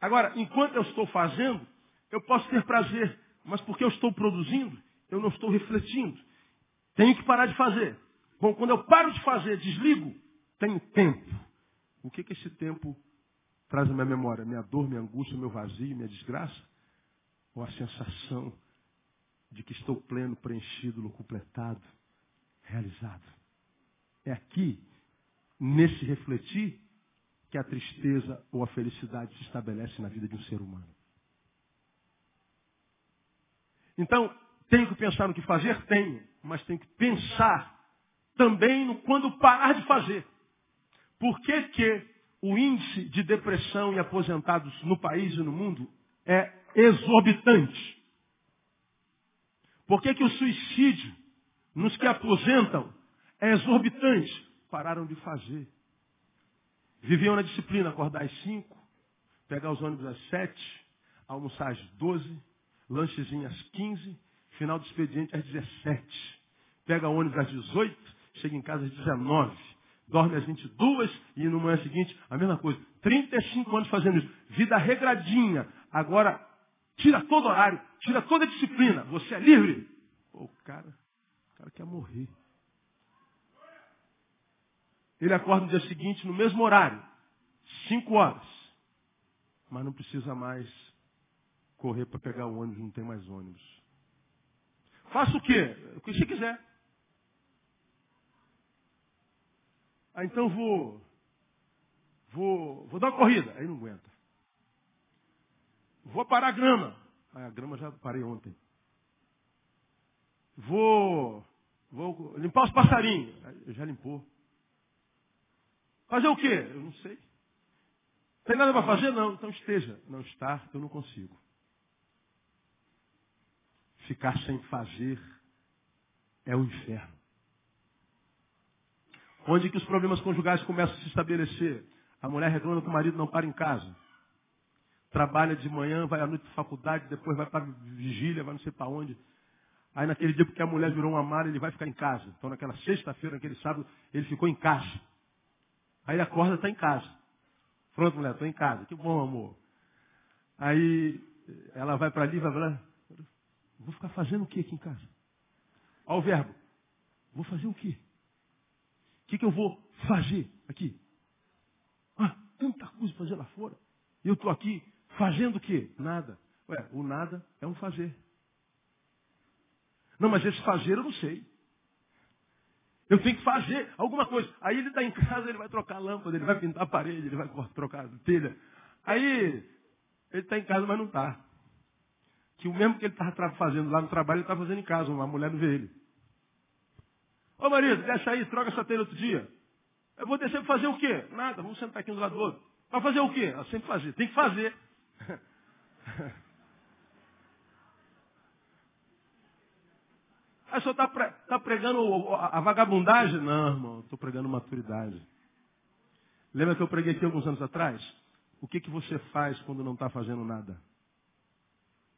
Agora, enquanto eu estou fazendo, eu posso ter prazer, mas porque eu estou produzindo, eu não estou refletindo. Tenho que parar de fazer. Bom, quando eu paro de fazer, desligo, tenho tempo. O que, que esse tempo traz na minha memória? Minha dor, minha angústia, meu vazio, minha desgraça? Ou a sensação de que estou pleno, preenchido, completado, realizado? É aqui, nesse refletir, que a tristeza ou a felicidade se estabelece na vida de um ser humano. Então, tenho que pensar no que fazer? Tenho, mas tenho que pensar também no quando parar de fazer. Por que, que o índice de depressão e aposentados no país e no mundo é exorbitante? Por que, que o suicídio nos que aposentam é exorbitante? Pararam de fazer. Viviam na disciplina, acordar às 5, pegar os ônibus às 7, almoçar às 12, lanchezinho às 15, final do expediente às 17. Pega ônibus às 18, chega em casa às 19. Dorme às 22 e no manhã seguinte a mesma coisa. 35 anos fazendo isso. Vida regradinha. Agora, tira todo horário, tira toda disciplina. Você é livre. Pô, o cara, o cara quer morrer. Ele acorda no dia seguinte, no mesmo horário, cinco horas. Mas não precisa mais correr para pegar o ônibus, não tem mais ônibus. Faça o quê? O que você quiser. Ah, então vou, vou, vou dar uma corrida. Aí não aguenta. Vou parar a grama. Ah, a grama já parei ontem. Vou, vou limpar os passarinhos. Eu já limpou. Fazer o quê? Eu não sei. Tem nada para fazer? Não. Então esteja. Não está, eu não consigo. Ficar sem fazer é o inferno. Onde que os problemas conjugais começam a se estabelecer? A mulher reclama que o marido não para em casa. Trabalha de manhã, vai à noite para faculdade, depois vai para vigília, vai não sei para onde. Aí naquele dia, porque a mulher virou uma mala, ele vai ficar em casa. Então naquela sexta-feira, naquele sábado, ele ficou em casa. Aí ele acorda, está em casa. Pronto, mulher, estou em casa. Que bom, amor. Aí ela vai para ali e vai falar, vou ficar fazendo o que aqui em casa? Olha o verbo. Vou fazer o quê? O que, que eu vou fazer aqui? Ah, tanta coisa para fazer lá fora. E eu estou aqui fazendo o quê? Nada. Ué, o nada é um fazer. Não, mas esse fazer eu não sei. Eu tenho que fazer alguma coisa. Aí ele está em casa, ele vai trocar a lâmpada, ele vai pintar a parede, ele vai trocar a telha. Aí ele está em casa, mas não está. Que o mesmo que ele estava fazendo lá no trabalho, ele está fazendo em casa. Uma mulher não vê ele. Ô marido, deixa aí, troca essa telha outro dia. Eu vou descer para fazer o quê? Nada, vamos sentar aqui um do lado do outro. Para fazer o quê? Eu sempre fazer. Tem que fazer. Aí o senhor está pre, tá pregando a vagabundagem? Não, irmão, estou pregando maturidade. Lembra que eu preguei aqui alguns anos atrás? O que, que você faz quando não está fazendo nada?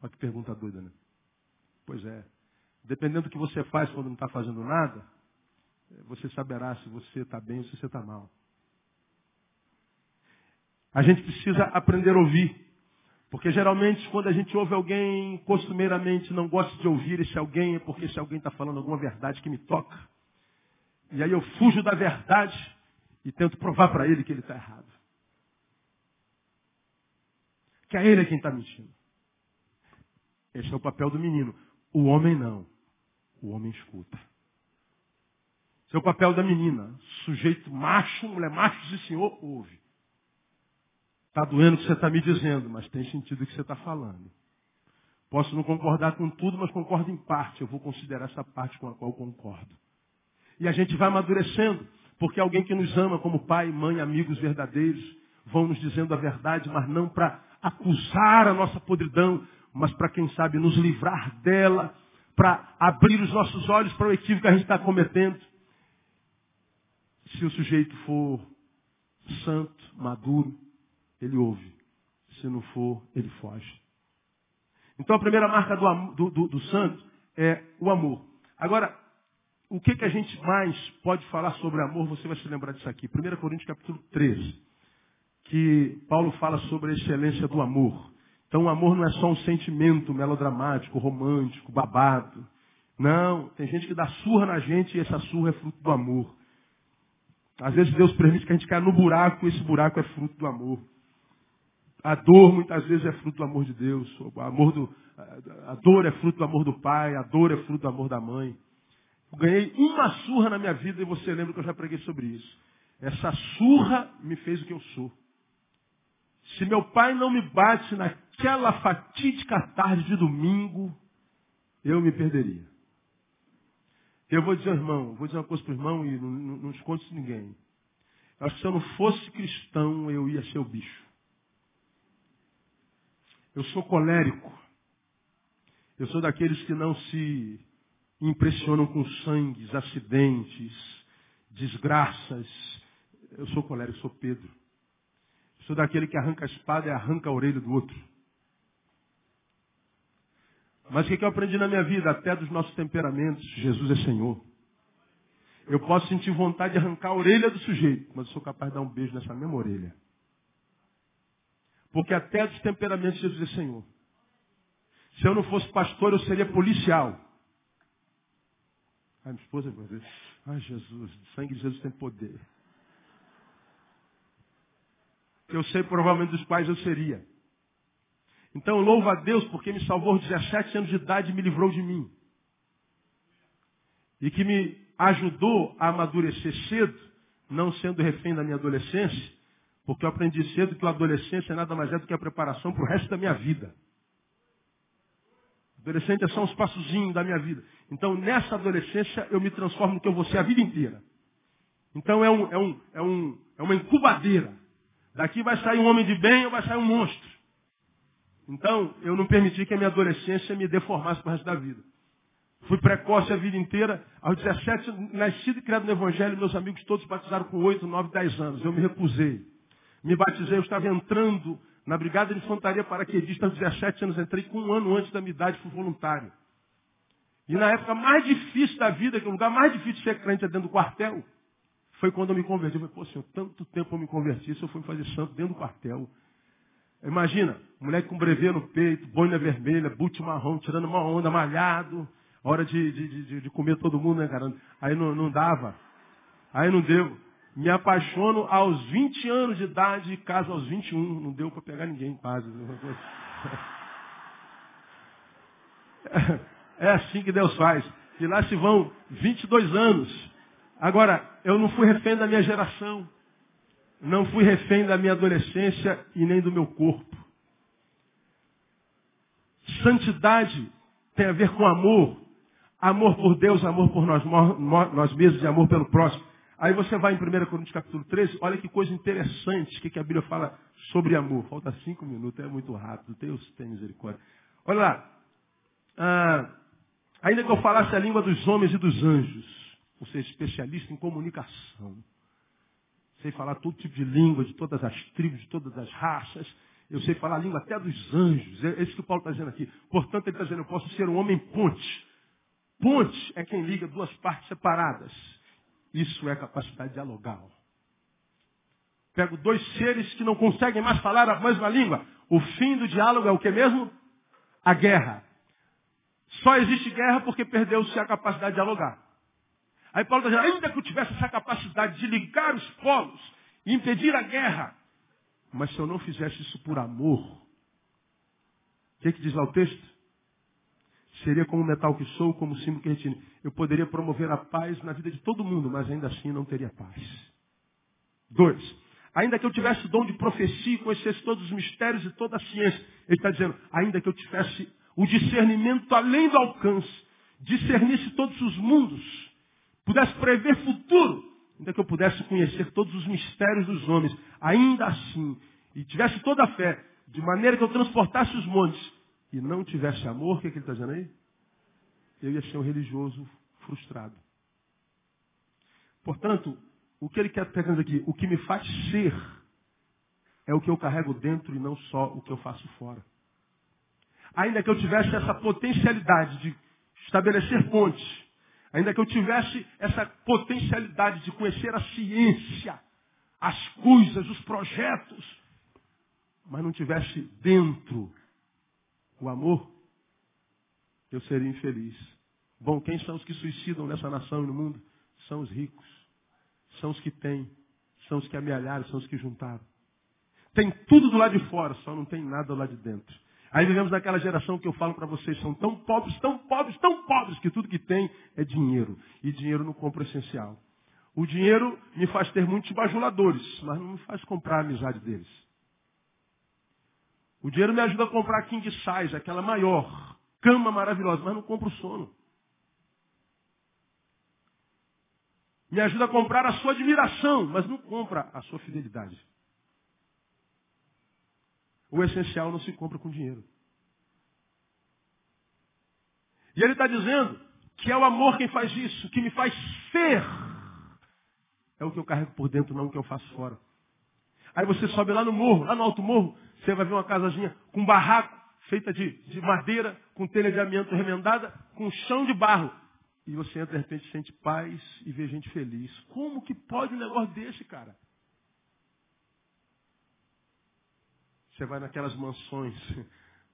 Olha que pergunta doida, né? Pois é. Dependendo do que você faz quando não está fazendo nada, você saberá se você está bem ou se você está mal. A gente precisa aprender a ouvir. Porque geralmente quando a gente ouve alguém, costumeiramente não gosta de ouvir esse alguém, é porque esse alguém está falando alguma verdade que me toca. E aí eu fujo da verdade e tento provar para ele que ele está errado. Que é ele quem está mentindo. Esse é o papel do menino. O homem não. O homem escuta. Esse é o papel da menina. Sujeito macho, mulher macho, e senhor, ouve. Está doendo o que você está me dizendo, mas tem sentido o que você está falando. Posso não concordar com tudo, mas concordo em parte. Eu vou considerar essa parte com a qual concordo. E a gente vai amadurecendo, porque alguém que nos ama como pai, mãe, amigos verdadeiros, vão nos dizendo a verdade, mas não para acusar a nossa podridão, mas para, quem sabe, nos livrar dela, para abrir os nossos olhos para o equívoco que a gente está cometendo. Se o sujeito for santo, maduro, ele ouve. Se não for, ele foge. Então a primeira marca do, do, do, do santo é o amor. Agora, o que, que a gente mais pode falar sobre amor? Você vai se lembrar disso aqui. 1 Coríntios capítulo 13. Que Paulo fala sobre a excelência do amor. Então o amor não é só um sentimento melodramático, romântico, babado. Não, tem gente que dá surra na gente e essa surra é fruto do amor. Às vezes Deus permite que a gente caia no buraco e esse buraco é fruto do amor. A dor muitas vezes é fruto do amor de Deus. Amor do, a dor é fruto do amor do pai, a dor é fruto do amor da mãe. Eu ganhei uma surra na minha vida e você lembra que eu já preguei sobre isso. Essa surra me fez o que eu sou. Se meu pai não me bate naquela fatídica tarde de domingo, eu me perderia. Eu vou dizer, irmão, vou dizer uma coisa para o irmão e não, não, não esconde ninguém. Eu acho que se eu não fosse cristão, eu ia ser o bicho. Eu sou colérico. Eu sou daqueles que não se impressionam com sangues, acidentes, desgraças. Eu sou colérico, sou Pedro. Eu sou daquele que arranca a espada e arranca a orelha do outro. Mas o que eu aprendi na minha vida? Até dos nossos temperamentos, Jesus é Senhor. Eu posso sentir vontade de arrancar a orelha do sujeito, mas eu sou capaz de dar um beijo nessa mesma orelha. Porque até dos temperamentos Jesus é Senhor. Se eu não fosse pastor, eu seria policial. Ai, minha esposa vai dizer, ai Jesus, o sangue de Jesus tem poder. Eu sei provavelmente dos pais eu seria. Então louvo a Deus porque me salvou aos 17 anos de idade e me livrou de mim. E que me ajudou a amadurecer cedo, não sendo refém da minha adolescência, porque eu aprendi cedo que a adolescência nada mais é do que a preparação para o resto da minha vida. Adolescente é só um espaçozinho da minha vida. Então, nessa adolescência, eu me transformo no que eu vou ser a vida inteira. Então, é, um, é, um, é, um, é uma incubadeira. Daqui vai sair um homem de bem ou vai sair um monstro. Então, eu não permiti que a minha adolescência me deformasse para o resto da vida. Fui precoce a vida inteira. Aos 17, nascido e criado no Evangelho, meus amigos todos batizaram com 8, 9, 10 anos. Eu me recusei. Me batizei, eu estava entrando na Brigada de Infantaria Paraquedista, aos 17 anos, entrei com um ano antes da minha idade, fui voluntário. E na época mais difícil da vida, que é o lugar mais difícil de ser crente é dentro do quartel, foi quando eu me converti. Eu falei, pô, senhor, tanto tempo eu me converti, se eu fui fazer santo dentro do quartel. Imagina, moleque com brevê no peito, boina vermelha, boot marrom, tirando uma onda, malhado, hora de, de, de, de comer todo mundo, né, cara? Aí não, não dava. Aí não deu. Me apaixono aos 20 anos de idade e caso aos 21. Não deu para pegar ninguém em paz. É assim que Deus faz. E lá se vão 22 anos. Agora, eu não fui refém da minha geração. Não fui refém da minha adolescência e nem do meu corpo. Santidade tem a ver com amor. Amor por Deus, amor por nós, nós mesmos e amor pelo próximo. Aí você vai em 1 Coríntios capítulo 13, olha que coisa interessante, o que, que a Bíblia fala sobre amor. Falta cinco minutos, é muito rápido, Deus tem misericórdia. Olha lá. Ah, ainda que eu falasse a língua dos homens e dos anjos, ou seja, especialista em comunicação. Sei falar todo tipo de língua, de todas as tribos, de todas as raças. Eu sei falar a língua até dos anjos. É isso que o Paulo está dizendo aqui. Portanto, ele está dizendo, eu posso ser um homem ponte. Ponte é quem liga duas partes separadas. Isso é capacidade dialogal. Pego dois seres que não conseguem mais falar a mesma língua. O fim do diálogo é o que mesmo? A guerra. Só existe guerra porque perdeu-se a capacidade de dialogar. Aí Paulo está dizendo, ainda que eu tivesse essa capacidade de ligar os polos e impedir a guerra, mas se eu não fizesse isso por amor, o que, que diz lá o texto? Seria como o metal que sou, como o símbolo que retine. Eu poderia promover a paz na vida de todo mundo, mas ainda assim não teria paz. Dois. Ainda que eu tivesse o dom de profecia e conhecesse todos os mistérios e toda a ciência. Ele está dizendo, ainda que eu tivesse o discernimento além do alcance, discernisse todos os mundos, pudesse prever futuro, ainda que eu pudesse conhecer todos os mistérios dos homens, ainda assim, e tivesse toda a fé, de maneira que eu transportasse os montes, e não tivesse amor, o que, é que ele está dizendo aí? Eu ia ser um religioso frustrado. Portanto, o que ele quer pegando aqui? O que me faz ser é o que eu carrego dentro e não só o que eu faço fora. Ainda que eu tivesse essa potencialidade de estabelecer pontes, ainda que eu tivesse essa potencialidade de conhecer a ciência, as coisas, os projetos, mas não tivesse dentro o amor, eu seria infeliz. Bom, quem são os que suicidam nessa nação e no mundo? São os ricos. São os que têm. São os que amealharam, são os que juntaram. Tem tudo do lado de fora, só não tem nada lado de dentro. Aí vivemos naquela geração que eu falo para vocês, são tão pobres, tão pobres, tão pobres, que tudo que tem é dinheiro. E dinheiro não compra o essencial. O dinheiro me faz ter muitos bajuladores, mas não me faz comprar a amizade deles. O dinheiro me ajuda a comprar king size, aquela maior, cama maravilhosa, mas não compro sono. Me ajuda a comprar a sua admiração, mas não compra a sua fidelidade. O essencial não se compra com dinheiro. E ele está dizendo que é o amor quem faz isso, que me faz ser. É o que eu carrego por dentro, não o que eu faço fora. Aí você sobe lá no morro, lá no alto morro, você vai ver uma casazinha com barraco, feita de, de madeira, com telha de amianto remendada, com chão de barro. E você entra, de repente, sente paz e vê gente feliz. Como que pode um negócio desse, cara? Você vai naquelas mansões,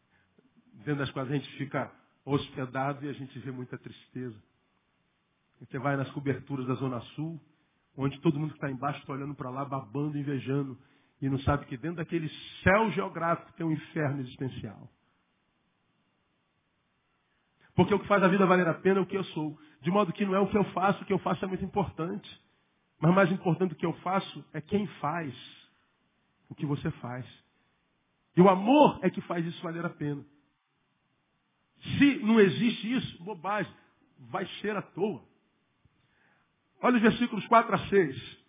dentro das quais a gente fica hospedado e a gente vê muita tristeza. Você vai nas coberturas da Zona Sul, onde todo mundo que está embaixo está olhando para lá, babando, invejando. e não sabe que dentro daquele céu geográfico tem um inferno existencial. Porque o que faz a vida valer a pena é o que eu sou. De modo que não é o que eu faço, o que eu faço é muito importante. Mas mais importante do que eu faço é quem faz o que você faz. E o amor é que faz isso valer a pena. Se não existe isso, bobagem, vai ser à toa. Olha os versículos 4 a 6.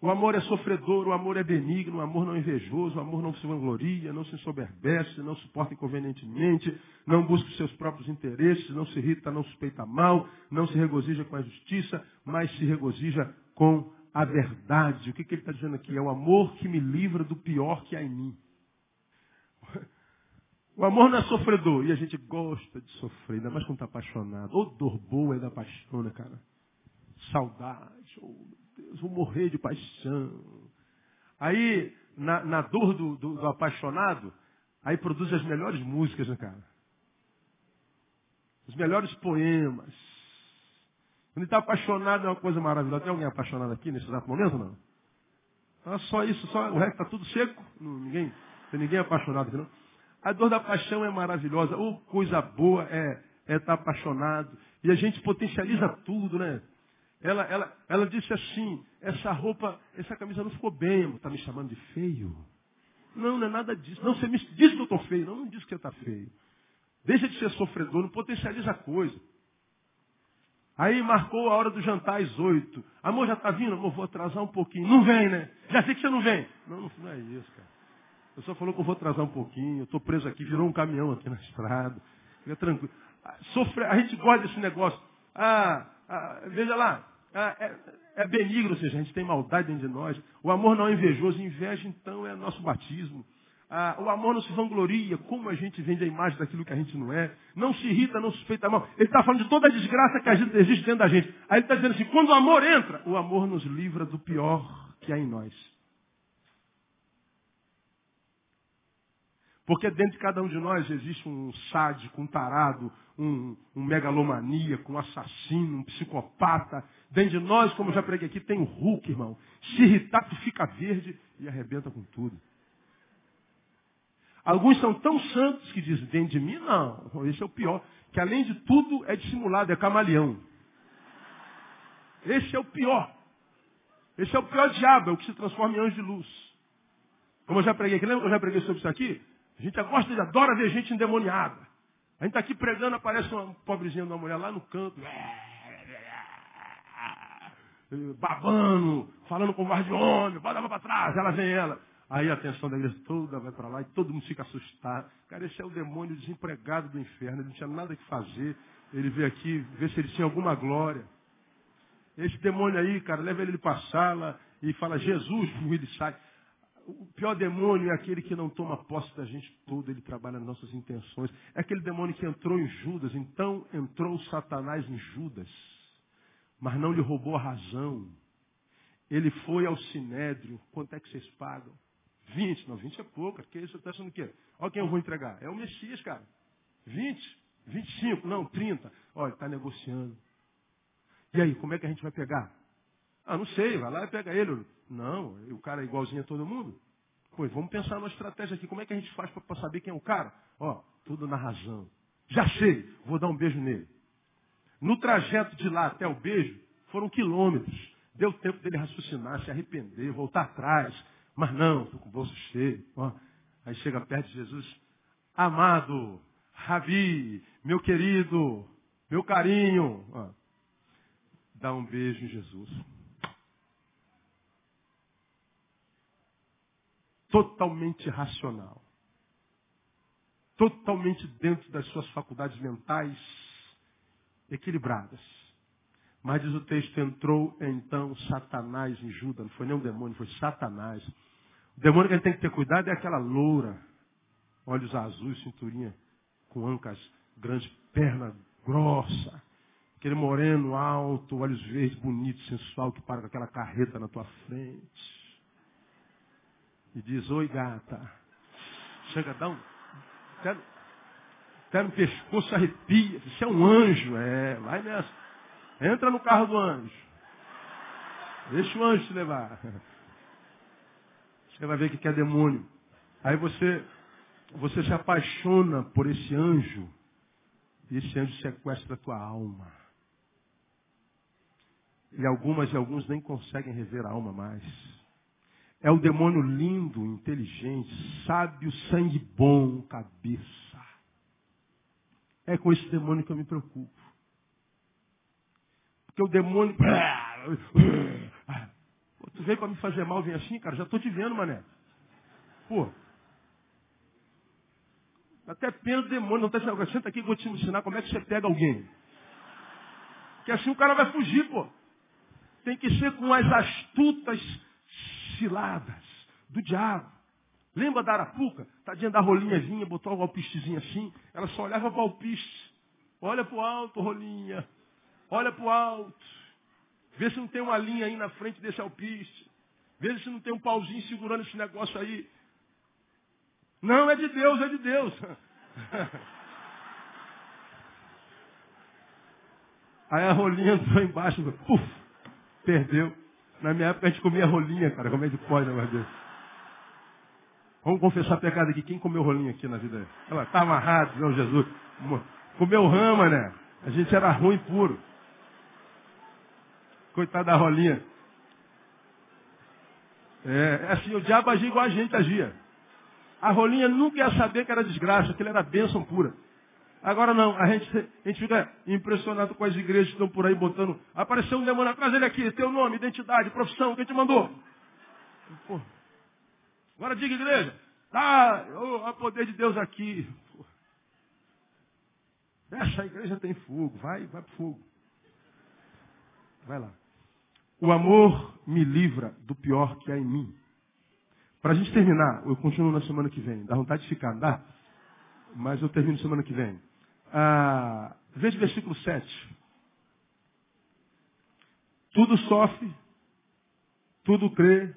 O amor é sofredor, o amor é benigno, o amor não é invejoso, o amor não se vangloria, não se ensoberbece, não suporta inconvenientemente, não busca os seus próprios interesses, não se irrita, não suspeita mal, não se regozija com a justiça, mas se regozija com a verdade. O que, que ele está dizendo aqui? É o amor que me livra do pior que há em mim. O amor não é sofredor, e a gente gosta de sofrer, ainda mais quando está apaixonado. Ô dor boa é da paixão, né, cara? Saudade, oh, Deus, vou morrer de paixão. Aí, na, na dor do, do, do, apaixonado, aí produz as melhores músicas, né, cara? Os melhores poemas. Quando está apaixonado é uma coisa maravilhosa. Tem alguém apaixonado aqui nesse exato momento, não? Ah, só isso, só o resto está tudo seco. Não, ninguém, tem ninguém apaixonado aqui, não. A dor da paixão é maravilhosa. Ou coisa boa é estar é tá apaixonado. E a gente potencializa tudo, né? Ela, ela, ela disse assim, essa roupa, essa camisa não ficou bem, está me chamando de feio. Não, não é nada disso. Não, você me diz que eu estou feio. Não, não diz que você está feio. Deixa de ser sofredor, não potencializa a coisa. Aí marcou a hora do jantar às oito. Amor, já está vindo? Amor, vou atrasar um pouquinho. Não vem, né? Já sei que você não vem. Não, não, não é isso, cara. Eu só falou que eu vou atrasar um pouquinho. Eu estou preso aqui, virou um caminhão aqui na estrada. Fica tranquilo. Ah, sofre, a gente gosta desse negócio. Ah, ah, veja lá, ah, é, é, benigno, ou seja, a gente tem maldade dentro de nós. O amor não é invejoso, inveja então é nosso batismo. Ah, o amor não se vangloria, como a gente vende a imagem daquilo que a gente não é. Não se irrita, não suspeita mal. Ele está falando de toda a desgraça que existe dentro da gente. Aí ele está dizendo assim, quando o amor entra, o amor nos livra do pior que há em nós. Porque dentro de cada um de nós existe um sádico, um tarado, um, um megalomaníaco, um assassino, um psicopata. Dentro de nós, como eu já preguei aqui, tem o Hulk, irmão. Se irritar, tu fica verde e arrebenta com tudo. Alguns são tão santos que dizem, dentro de mim, não, esse é o pior. Que além de tudo é dissimulado, é camaleão. Esse é o pior. Esse é o pior diabo, é o que se transforma em anjo de luz. Como eu já preguei aqui, lembra que eu já preguei sobre isso aqui? A gente gosta, de, adora ver gente endemoniada. A gente está aqui pregando, aparece uma pobrezinha de uma mulher lá no canto. Babando, falando com voz de homem, bota para trás, ela vem ela. Aí a atenção da igreja toda vai para lá e todo mundo fica assustado. Cara, esse é o demônio desempregado do inferno, ele não tinha nada que fazer. Ele veio aqui ver se ele tinha alguma glória. Esse demônio aí, cara, leva ele para a sala e fala, Jesus, ele sai. O pior demônio é aquele que não toma posse da gente toda, ele trabalha nas nossas intenções. É aquele demônio que entrou em Judas, então entrou Satanás em Judas, mas não lhe roubou a razão. Ele foi ao Sinédrio, quanto é que vocês pagam? 20, não, 20 é pouco, porque isso está achando o quê? Olha quem eu vou entregar. É o Messias, cara. 20, 25, não, 30. Olha, está negociando. E aí, como é que a gente vai pegar? Ah, não sei, vai lá e pega ele. Não, o cara é igualzinho a todo mundo. Pois, vamos pensar numa estratégia aqui. Como é que a gente faz para saber quem é o cara? Ó, tudo na razão. Já sei, vou dar um beijo nele. No trajeto de lá até o beijo, foram quilômetros. Deu tempo dele raciocinar, se arrepender, voltar atrás. Mas não, estou com o bolso cheio. Ó, aí chega perto de Jesus. Amado, Rabi, meu querido, meu carinho. Ó, dá um beijo em Jesus. Totalmente racional. Totalmente dentro das suas faculdades mentais equilibradas. Mas diz o texto, entrou então Satanás em Judas. Não foi nem um demônio, foi Satanás. O demônio que a gente tem que ter cuidado é aquela loura. Olhos azuis, cinturinha com ancas grandes, perna grossa. Aquele moreno alto, olhos verdes, bonito, sensual, que para com aquela carreta na tua frente e diz, oi gata. Chega, dá um. Até, até no pescoço arrepia. Isso é um anjo, é, vai nessa. Entra no carro do anjo. Deixa o anjo te levar. Você vai ver que é demônio. Aí você, você se apaixona por esse anjo. E esse anjo sequestra a tua alma. E algumas e alguns nem conseguem rever a alma mais. É o demônio lindo, inteligente, sábio, sangue bom, cabeça. É com esse demônio que eu me preocupo. Porque o demônio. Pô, tu veio para me fazer mal, vem assim, cara? Já estou te vendo, mané. Pô. Até pena do demônio, não está dizendo, senta aqui que eu vou te ensinar como é que você pega alguém. Que assim o cara vai fugir, pô. Tem que ser com as astutas ciladas do diabo. Lembra da Arapuca? Tadinha da rolinha vinha, botou um alpistezinho assim. Ela só olhava para o alpiste. Olha para o alto, rolinha. Olha para o alto. Vê se não tem uma linha aí na frente desse alpiste. Vê se não tem um pauzinho segurando esse negócio aí. Não, é de Deus, é de Deus. Aí a rolinha entrou embaixo, puf, perdeu. Na minha época a gente comia rolinha, cara. Como é que pode, meu Deus? Vamos confessar pecado aqui. Quem comeu rolinha aqui na vida? Ela tá amarrado, meu Jesus. Comeu rama, né? A gente era ruim puro. Coitado da rolinha. É, é assim, o diabo agia igual a gente agia. A rolinha nunca ia saber que era desgraça, que ele era bênção pura. Agora não, a gente, a gente fica impressionado com as igrejas que estão por aí botando. Apareceu um demônio atrás dele aqui, teu nome, identidade, profissão, quem te mandou? Pô. Agora diga, igreja. Ah, o poder de Deus aqui. Pô. Essa igreja tem fogo, vai, vai pro fogo. Vai lá. O amor me livra do pior que há em mim. Para a gente terminar, eu continuo na semana que vem. Dá vontade de ficar, dá? Mas eu termino semana que vem. Ah, veja o versículo 7. Tudo sofre, tudo crê,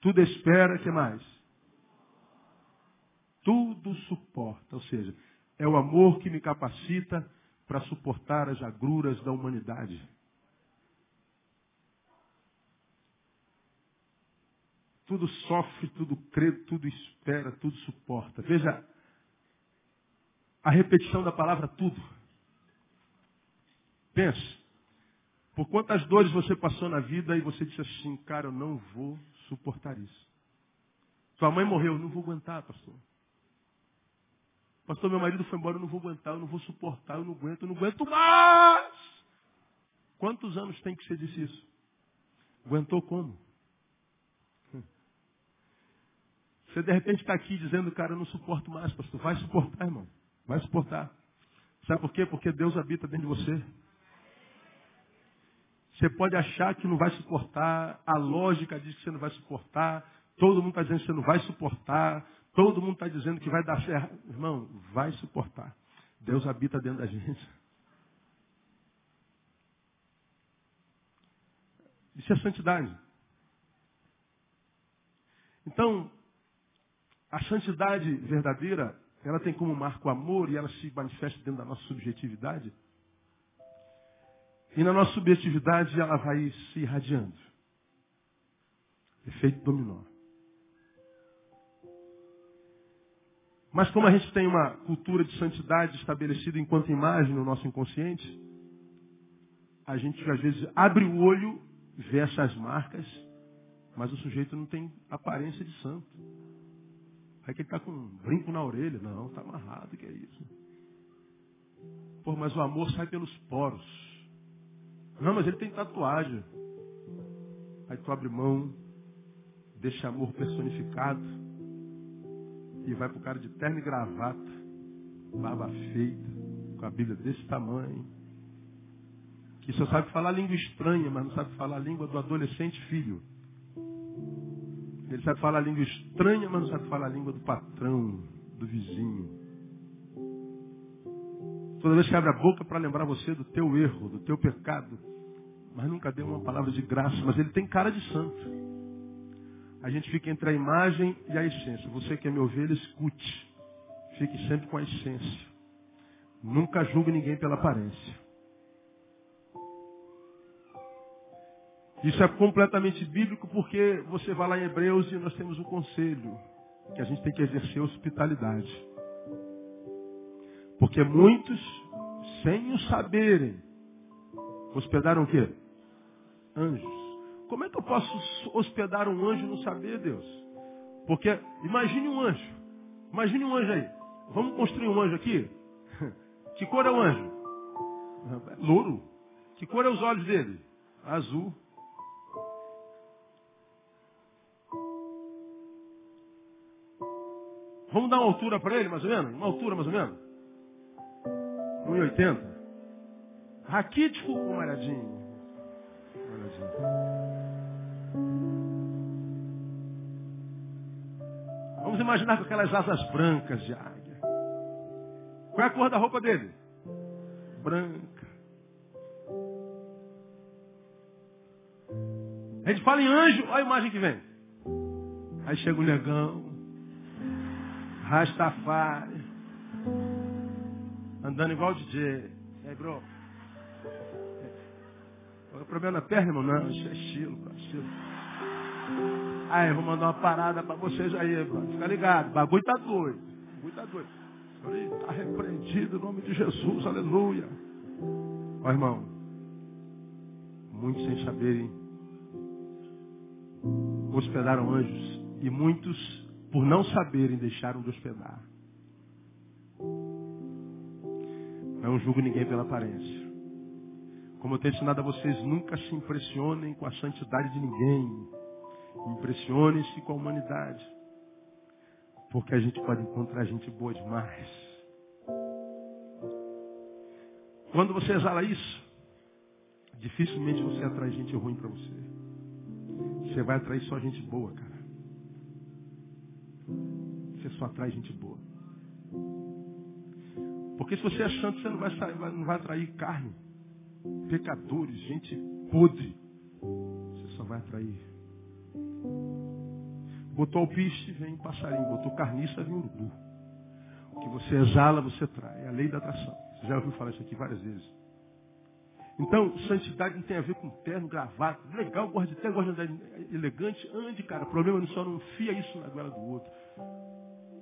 tudo espera, que mais? Tudo suporta. Ou seja, é o amor que me capacita para suportar as agruras da humanidade. Tudo sofre, tudo crê, tudo espera, tudo suporta. Veja a repetição da palavra tudo. Pense. Por quantas dores você passou na vida e você disse assim, cara, eu não vou suportar isso. Sua mãe morreu, eu não vou aguentar, pastor. Pastor, meu marido foi embora, eu não vou aguentar, eu não vou suportar, eu não aguento, eu não aguento mais. Quantos anos tem que você disse isso? Aguentou como? Você de repente está aqui dizendo, cara, eu não suporto mais, pastor. Vai suportar, irmão. Vai suportar. Sabe por quê? Porque Deus habita dentro de você. Você pode achar que não vai suportar, a lógica diz que você não vai suportar, todo mundo está dizendo que você não vai suportar, todo mundo está dizendo que vai dar certo. Irmão, vai suportar. Deus habita dentro da gente. Isso é santidade. Então, a santidade verdadeira, ela tem como marco o amor e ela se manifesta dentro da nossa subjetividade. E na nossa subjetividade ela vai se irradiando. Efeito dominó. Mas como a gente tem uma cultura de santidade estabelecida enquanto imagem no nosso inconsciente, a gente às vezes abre o olho, vê essas marcas, mas o sujeito não tem aparência de santo. Aí que ele está com um brinco na orelha. Não, está amarrado, que é isso. Pô, mas o amor sai pelos poros. Não, mas ele tem tatuagem. Aí tu abre mão, deixa amor personificado e vai pro cara de terno e gravata, barba feita, com a Bíblia desse tamanho, que só sabe falar língua estranha, mas não sabe falar a língua do adolescente filho. Ele sabe falar a língua estranha, mas não sabe falar a língua do patrão, do vizinho. Toda vez que abre a boca para lembrar você do teu erro, do teu pecado, mas nunca deu uma palavra de graça, mas ele tem cara de santo. A gente fica entre a imagem e a essência. Você que é meu ovelha, escute. Fique sempre com a essência. Nunca julgue ninguém pela aparência. Isso é completamente bíblico porque você vai lá em Hebreus e nós temos um conselho que a gente tem que exercer hospitalidade. Porque muitos, sem o saberem, hospedaram o quê? Anjos. Como é que eu posso hospedar um anjo e não saber, Deus? Porque imagine um anjo. Imagine um anjo aí. Vamos construir um anjo aqui? Que cor é o anjo? Louro. Que cor é os olhos dele? Azul. Vamos dar uma altura para ele, mais ou menos? Uma altura, mais ou menos? 1,80. Raquítico ou malhadinho? Malhadinho. Vamos imaginar com aquelas asas brancas de águia. Qual é a cor da roupa dele? Branca. A gente fala em anjo, olha a imagem que vem. Aí chega o negão, Rastafari. Andando igual o DJ. E aí, bro? O problema na perna, irmão? Não, isso é estilo, bro. Estilo. Aí, vou mandar uma parada pra vocês aí, bro. Fica ligado. Bagulho tá doido. Bagulho tá doido. Tá repreendido em nome de Jesus, aleluia. Ó, irmão. Muitos sem saberem hospedaram anjos. E muitos por não saberem, deixaram de hospedar. Não julgo ninguém pela aparência. Como eu tenho ensinado a vocês, nunca se impressionem com a santidade de ninguém. Impressionem-se com a humanidade. Porque a gente pode encontrar gente boa demais. Quando você exala isso, dificilmente você atrai gente ruim para você. Você vai atrair só gente boa, cara. Você só atrai gente boa. Porque se você é santo, você não vai, não vai atrair carne. Pecadores, gente podre. Você só vai atrair. Botou alpiste, vem passarinho. Botou carniça, vem urubu. O que você exala, você atrai. É a lei da atração. Você já ouviu falar isso aqui várias vezes. Então, santidade não tem a ver com terno, gravata. Legal, gosta de terno, gosta de andar elegante. Ande, cara. O problema é só não fia isso na goela do outro.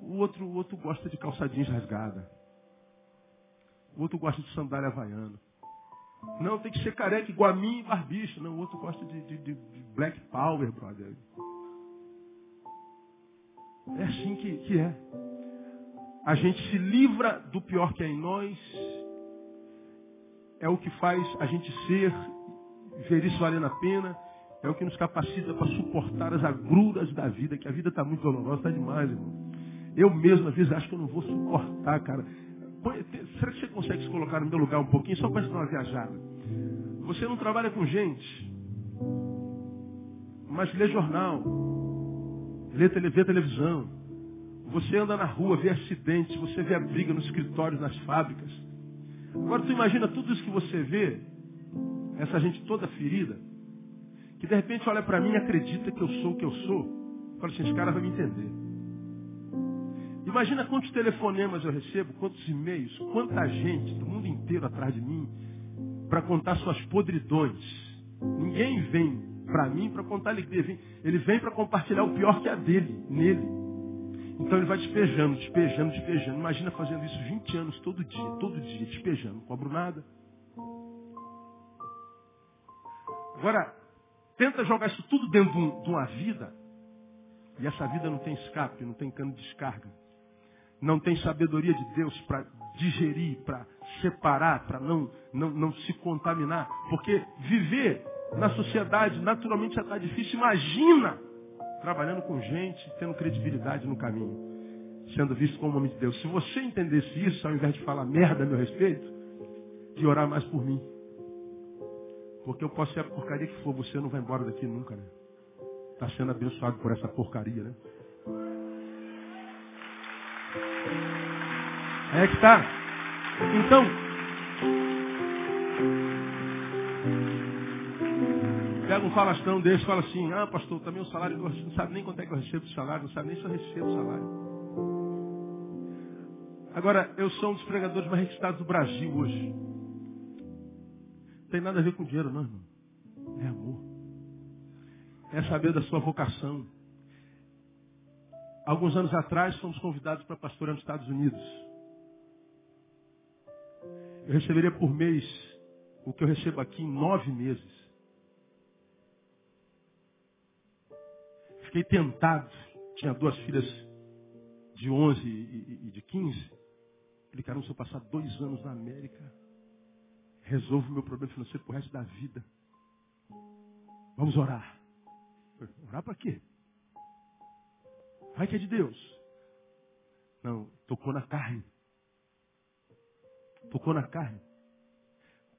O outro, o outro gosta de calça jeans rasgada. O outro gosta de sandália havaiana. Não, tem que ser careca igual a mim e barbicha. Não, o outro gosta de, de, de, black power, brother. É assim que, que é. A gente se livra do pior que é em nós. É o que faz a gente ser, ver isso valendo a pena. É o que nos capacita para suportar as agruras da vida, que a vida está muito dolorosa, está demais, irmão. Eu mesmo, às vezes, acho que eu não vou suportar, cara. Será que você consegue se colocar no meu lugar um pouquinho, só para dar uma viajada? Você não trabalha com gente, mas lê jornal, vê televisão. Você anda na rua, vê acidentes, você vê a briga nos escritórios, nas fábricas. Agora tu imagina tudo isso que você vê, essa gente toda ferida, que de repente olha para mim e acredita que eu sou o que eu sou. Fala assim, esse cara vai me entender. Imagina quantos telefonemas eu recebo, quantos e-mails, quanta gente do mundo inteiro atrás de mim para contar suas podridões. Ninguém vem para mim para contar alegria. Ele vem para compartilhar o pior que é dele, nele. Então ele vai despejando, despejando, despejando. Imagina fazendo isso 20 anos todo dia, todo dia, despejando. Não cobro nada. Agora, tenta jogar isso tudo dentro de uma vida. E essa vida não tem escape, não tem cano de descarga não tem sabedoria de Deus para digerir, para separar, para não, não, não se contaminar. Porque viver na sociedade naturalmente já está difícil. Imagina trabalhando com gente, tendo credibilidade no caminho, sendo visto como homem de Deus. Se você entendesse isso, ao invés de falar merda a meu respeito, de orar mais por mim. Porque eu posso ser a porcaria que for, você não vai embora daqui nunca, né? Está sendo abençoado por essa porcaria, né? É que tá. Então, um falastrão desse fala assim, ah pastor, também o salário, não sabe nem quanto é que eu recebo de salário, não sabe nem se eu recebo salário. Agora, eu sou um dos pregadores mais requisitados do Brasil hoje. Não tem nada a ver com dinheiro, não, irmão. É amor. é saber da sua vocação. Alguns anos atrás fomos convidados para pastorear nos Estados Unidos. Eu receberia por mês o que eu recebo aqui em nove meses. Fiquei tentado. Tinha duas filhas de 11 e de 15. Ele, caramba, se eu passar dois anos na América, resolvo o meu problema financeiro pro resto da vida. Vamos orar. Orar para quê? Vai que é de Deus. Não, tocou na carne. Tocou na carne.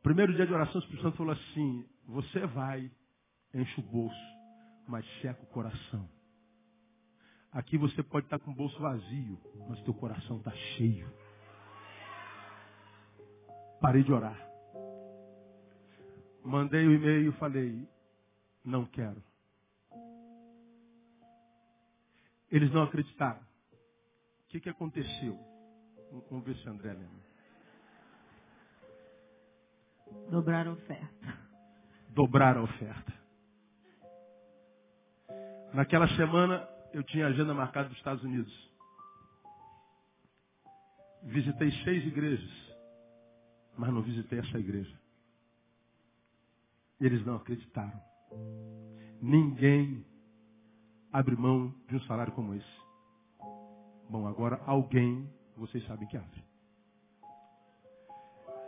Primeiro dia de oração, o Espírito Santo falou assim: Você vai, enche o bolso, mas checa o coração. Aqui você pode estar com o bolso vazio, mas teu coração está cheio. Parei de orar. Mandei o e-mail e falei: Não quero. Eles não acreditaram. O que, que aconteceu? Vamos ver se André lembra. Dobrar a oferta. Dobrar a oferta. Naquela semana, eu tinha agenda marcada dos Estados Unidos. Visitei seis igrejas, mas não visitei essa igreja. Eles não acreditaram. Ninguém abre mão de um salário como esse. Bom, agora alguém, vocês sabem que abre.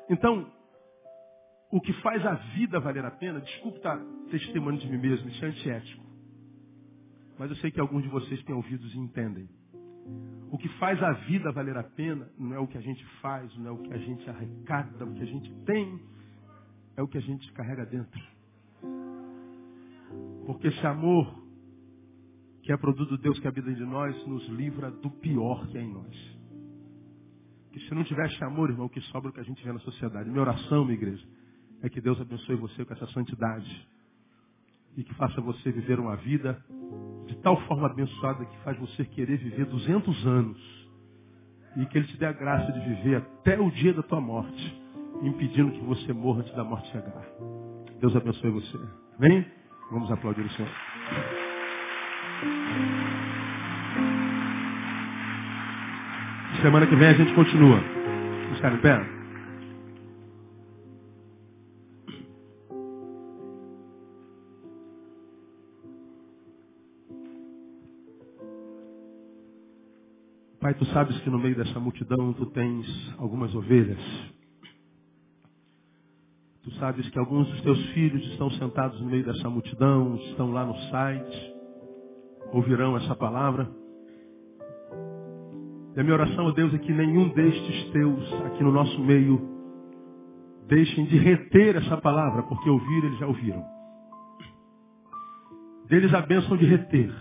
Então, o que faz a vida valer a pena, desculpe estar testemunho de mim mesmo, isso é antiético. Mas eu sei que alguns de vocês têm ouvidos e entendem. O que faz a vida valer a pena não é o que a gente faz, não é o que a gente arrecada, o que a gente tem, é o que a gente carrega dentro. Porque esse amor que é produto de Deus que habita de nós, nos livra do pior que é em nós. Que se não tivesse amor, irmão, que sobra o que a gente vê na sociedade. Minha oração, minha igreja, é que Deus abençoe você com essa santidade. E que faça você viver uma vida tal forma abençoada que faz você querer viver 200 anos. E que Ele te dê a graça de viver até o dia da tua morte, impedindo que você morra antes da morte chegar. Deus abençoe você. Vem? Vamos aplaudir o Senhor. Semana que vem a gente continua. Vamos ficar em pé? Pai, tu sabes que no meio dessa multidão tu tens algumas ovelhas. Tu sabes que alguns dos teus filhos estão sentados no meio dessa multidão, estão lá no site, ouvirão essa palavra. E a minha oração, ó Deus, é que nenhum destes teus aqui no nosso meio deixem de reter essa palavra, porque ouvir eles já ouviram. Deles a bênção de reter.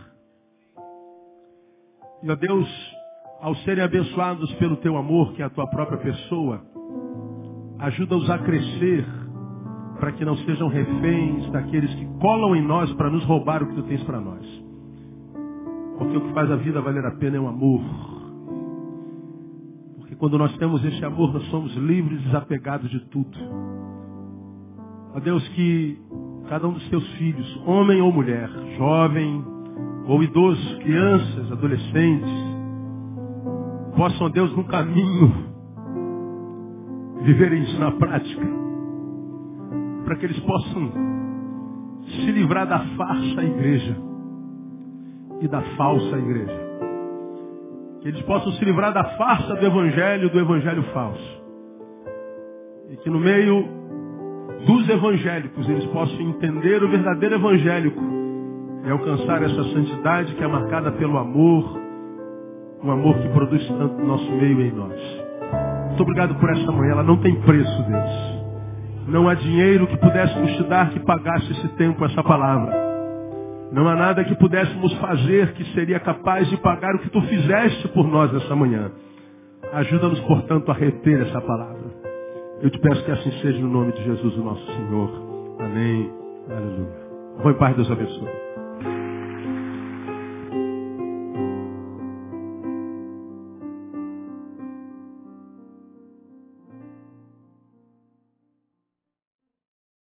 E ó Deus, ao serem abençoados pelo teu amor, que é a tua própria pessoa, ajuda-os a crescer para que não sejam reféns daqueles que colam em nós para nos roubar o que tu tens para nós. Porque o que faz a vida valer a pena é o amor. Porque quando nós temos esse amor, nós somos livres e desapegados de tudo. Ó Deus, que cada um dos teus filhos, homem ou mulher, jovem ou idoso, crianças, adolescentes, possam, Deus, no caminho, viverem isso na prática. Para que eles possam se livrar da farsa igreja e da falsa igreja. Que eles possam se livrar da farsa do evangelho, do evangelho falso. E que no meio dos evangélicos eles possam entender o verdadeiro evangélico e alcançar essa santidade que é marcada pelo amor, um amor que produz tanto no nosso meio e em nós. Muito obrigado por esta manhã, ela não tem preço, Deus. Não há dinheiro que pudéssemos te dar que pagasse esse tempo, essa palavra. Não há nada que pudéssemos fazer que seria capaz de pagar o que tu fizeste por nós essa manhã. Ajuda-nos, portanto, a reter essa palavra. Eu te peço que assim seja no nome de Jesus, o nosso Senhor. Amém. Aleluia. Vou em paz, Deus abençoe.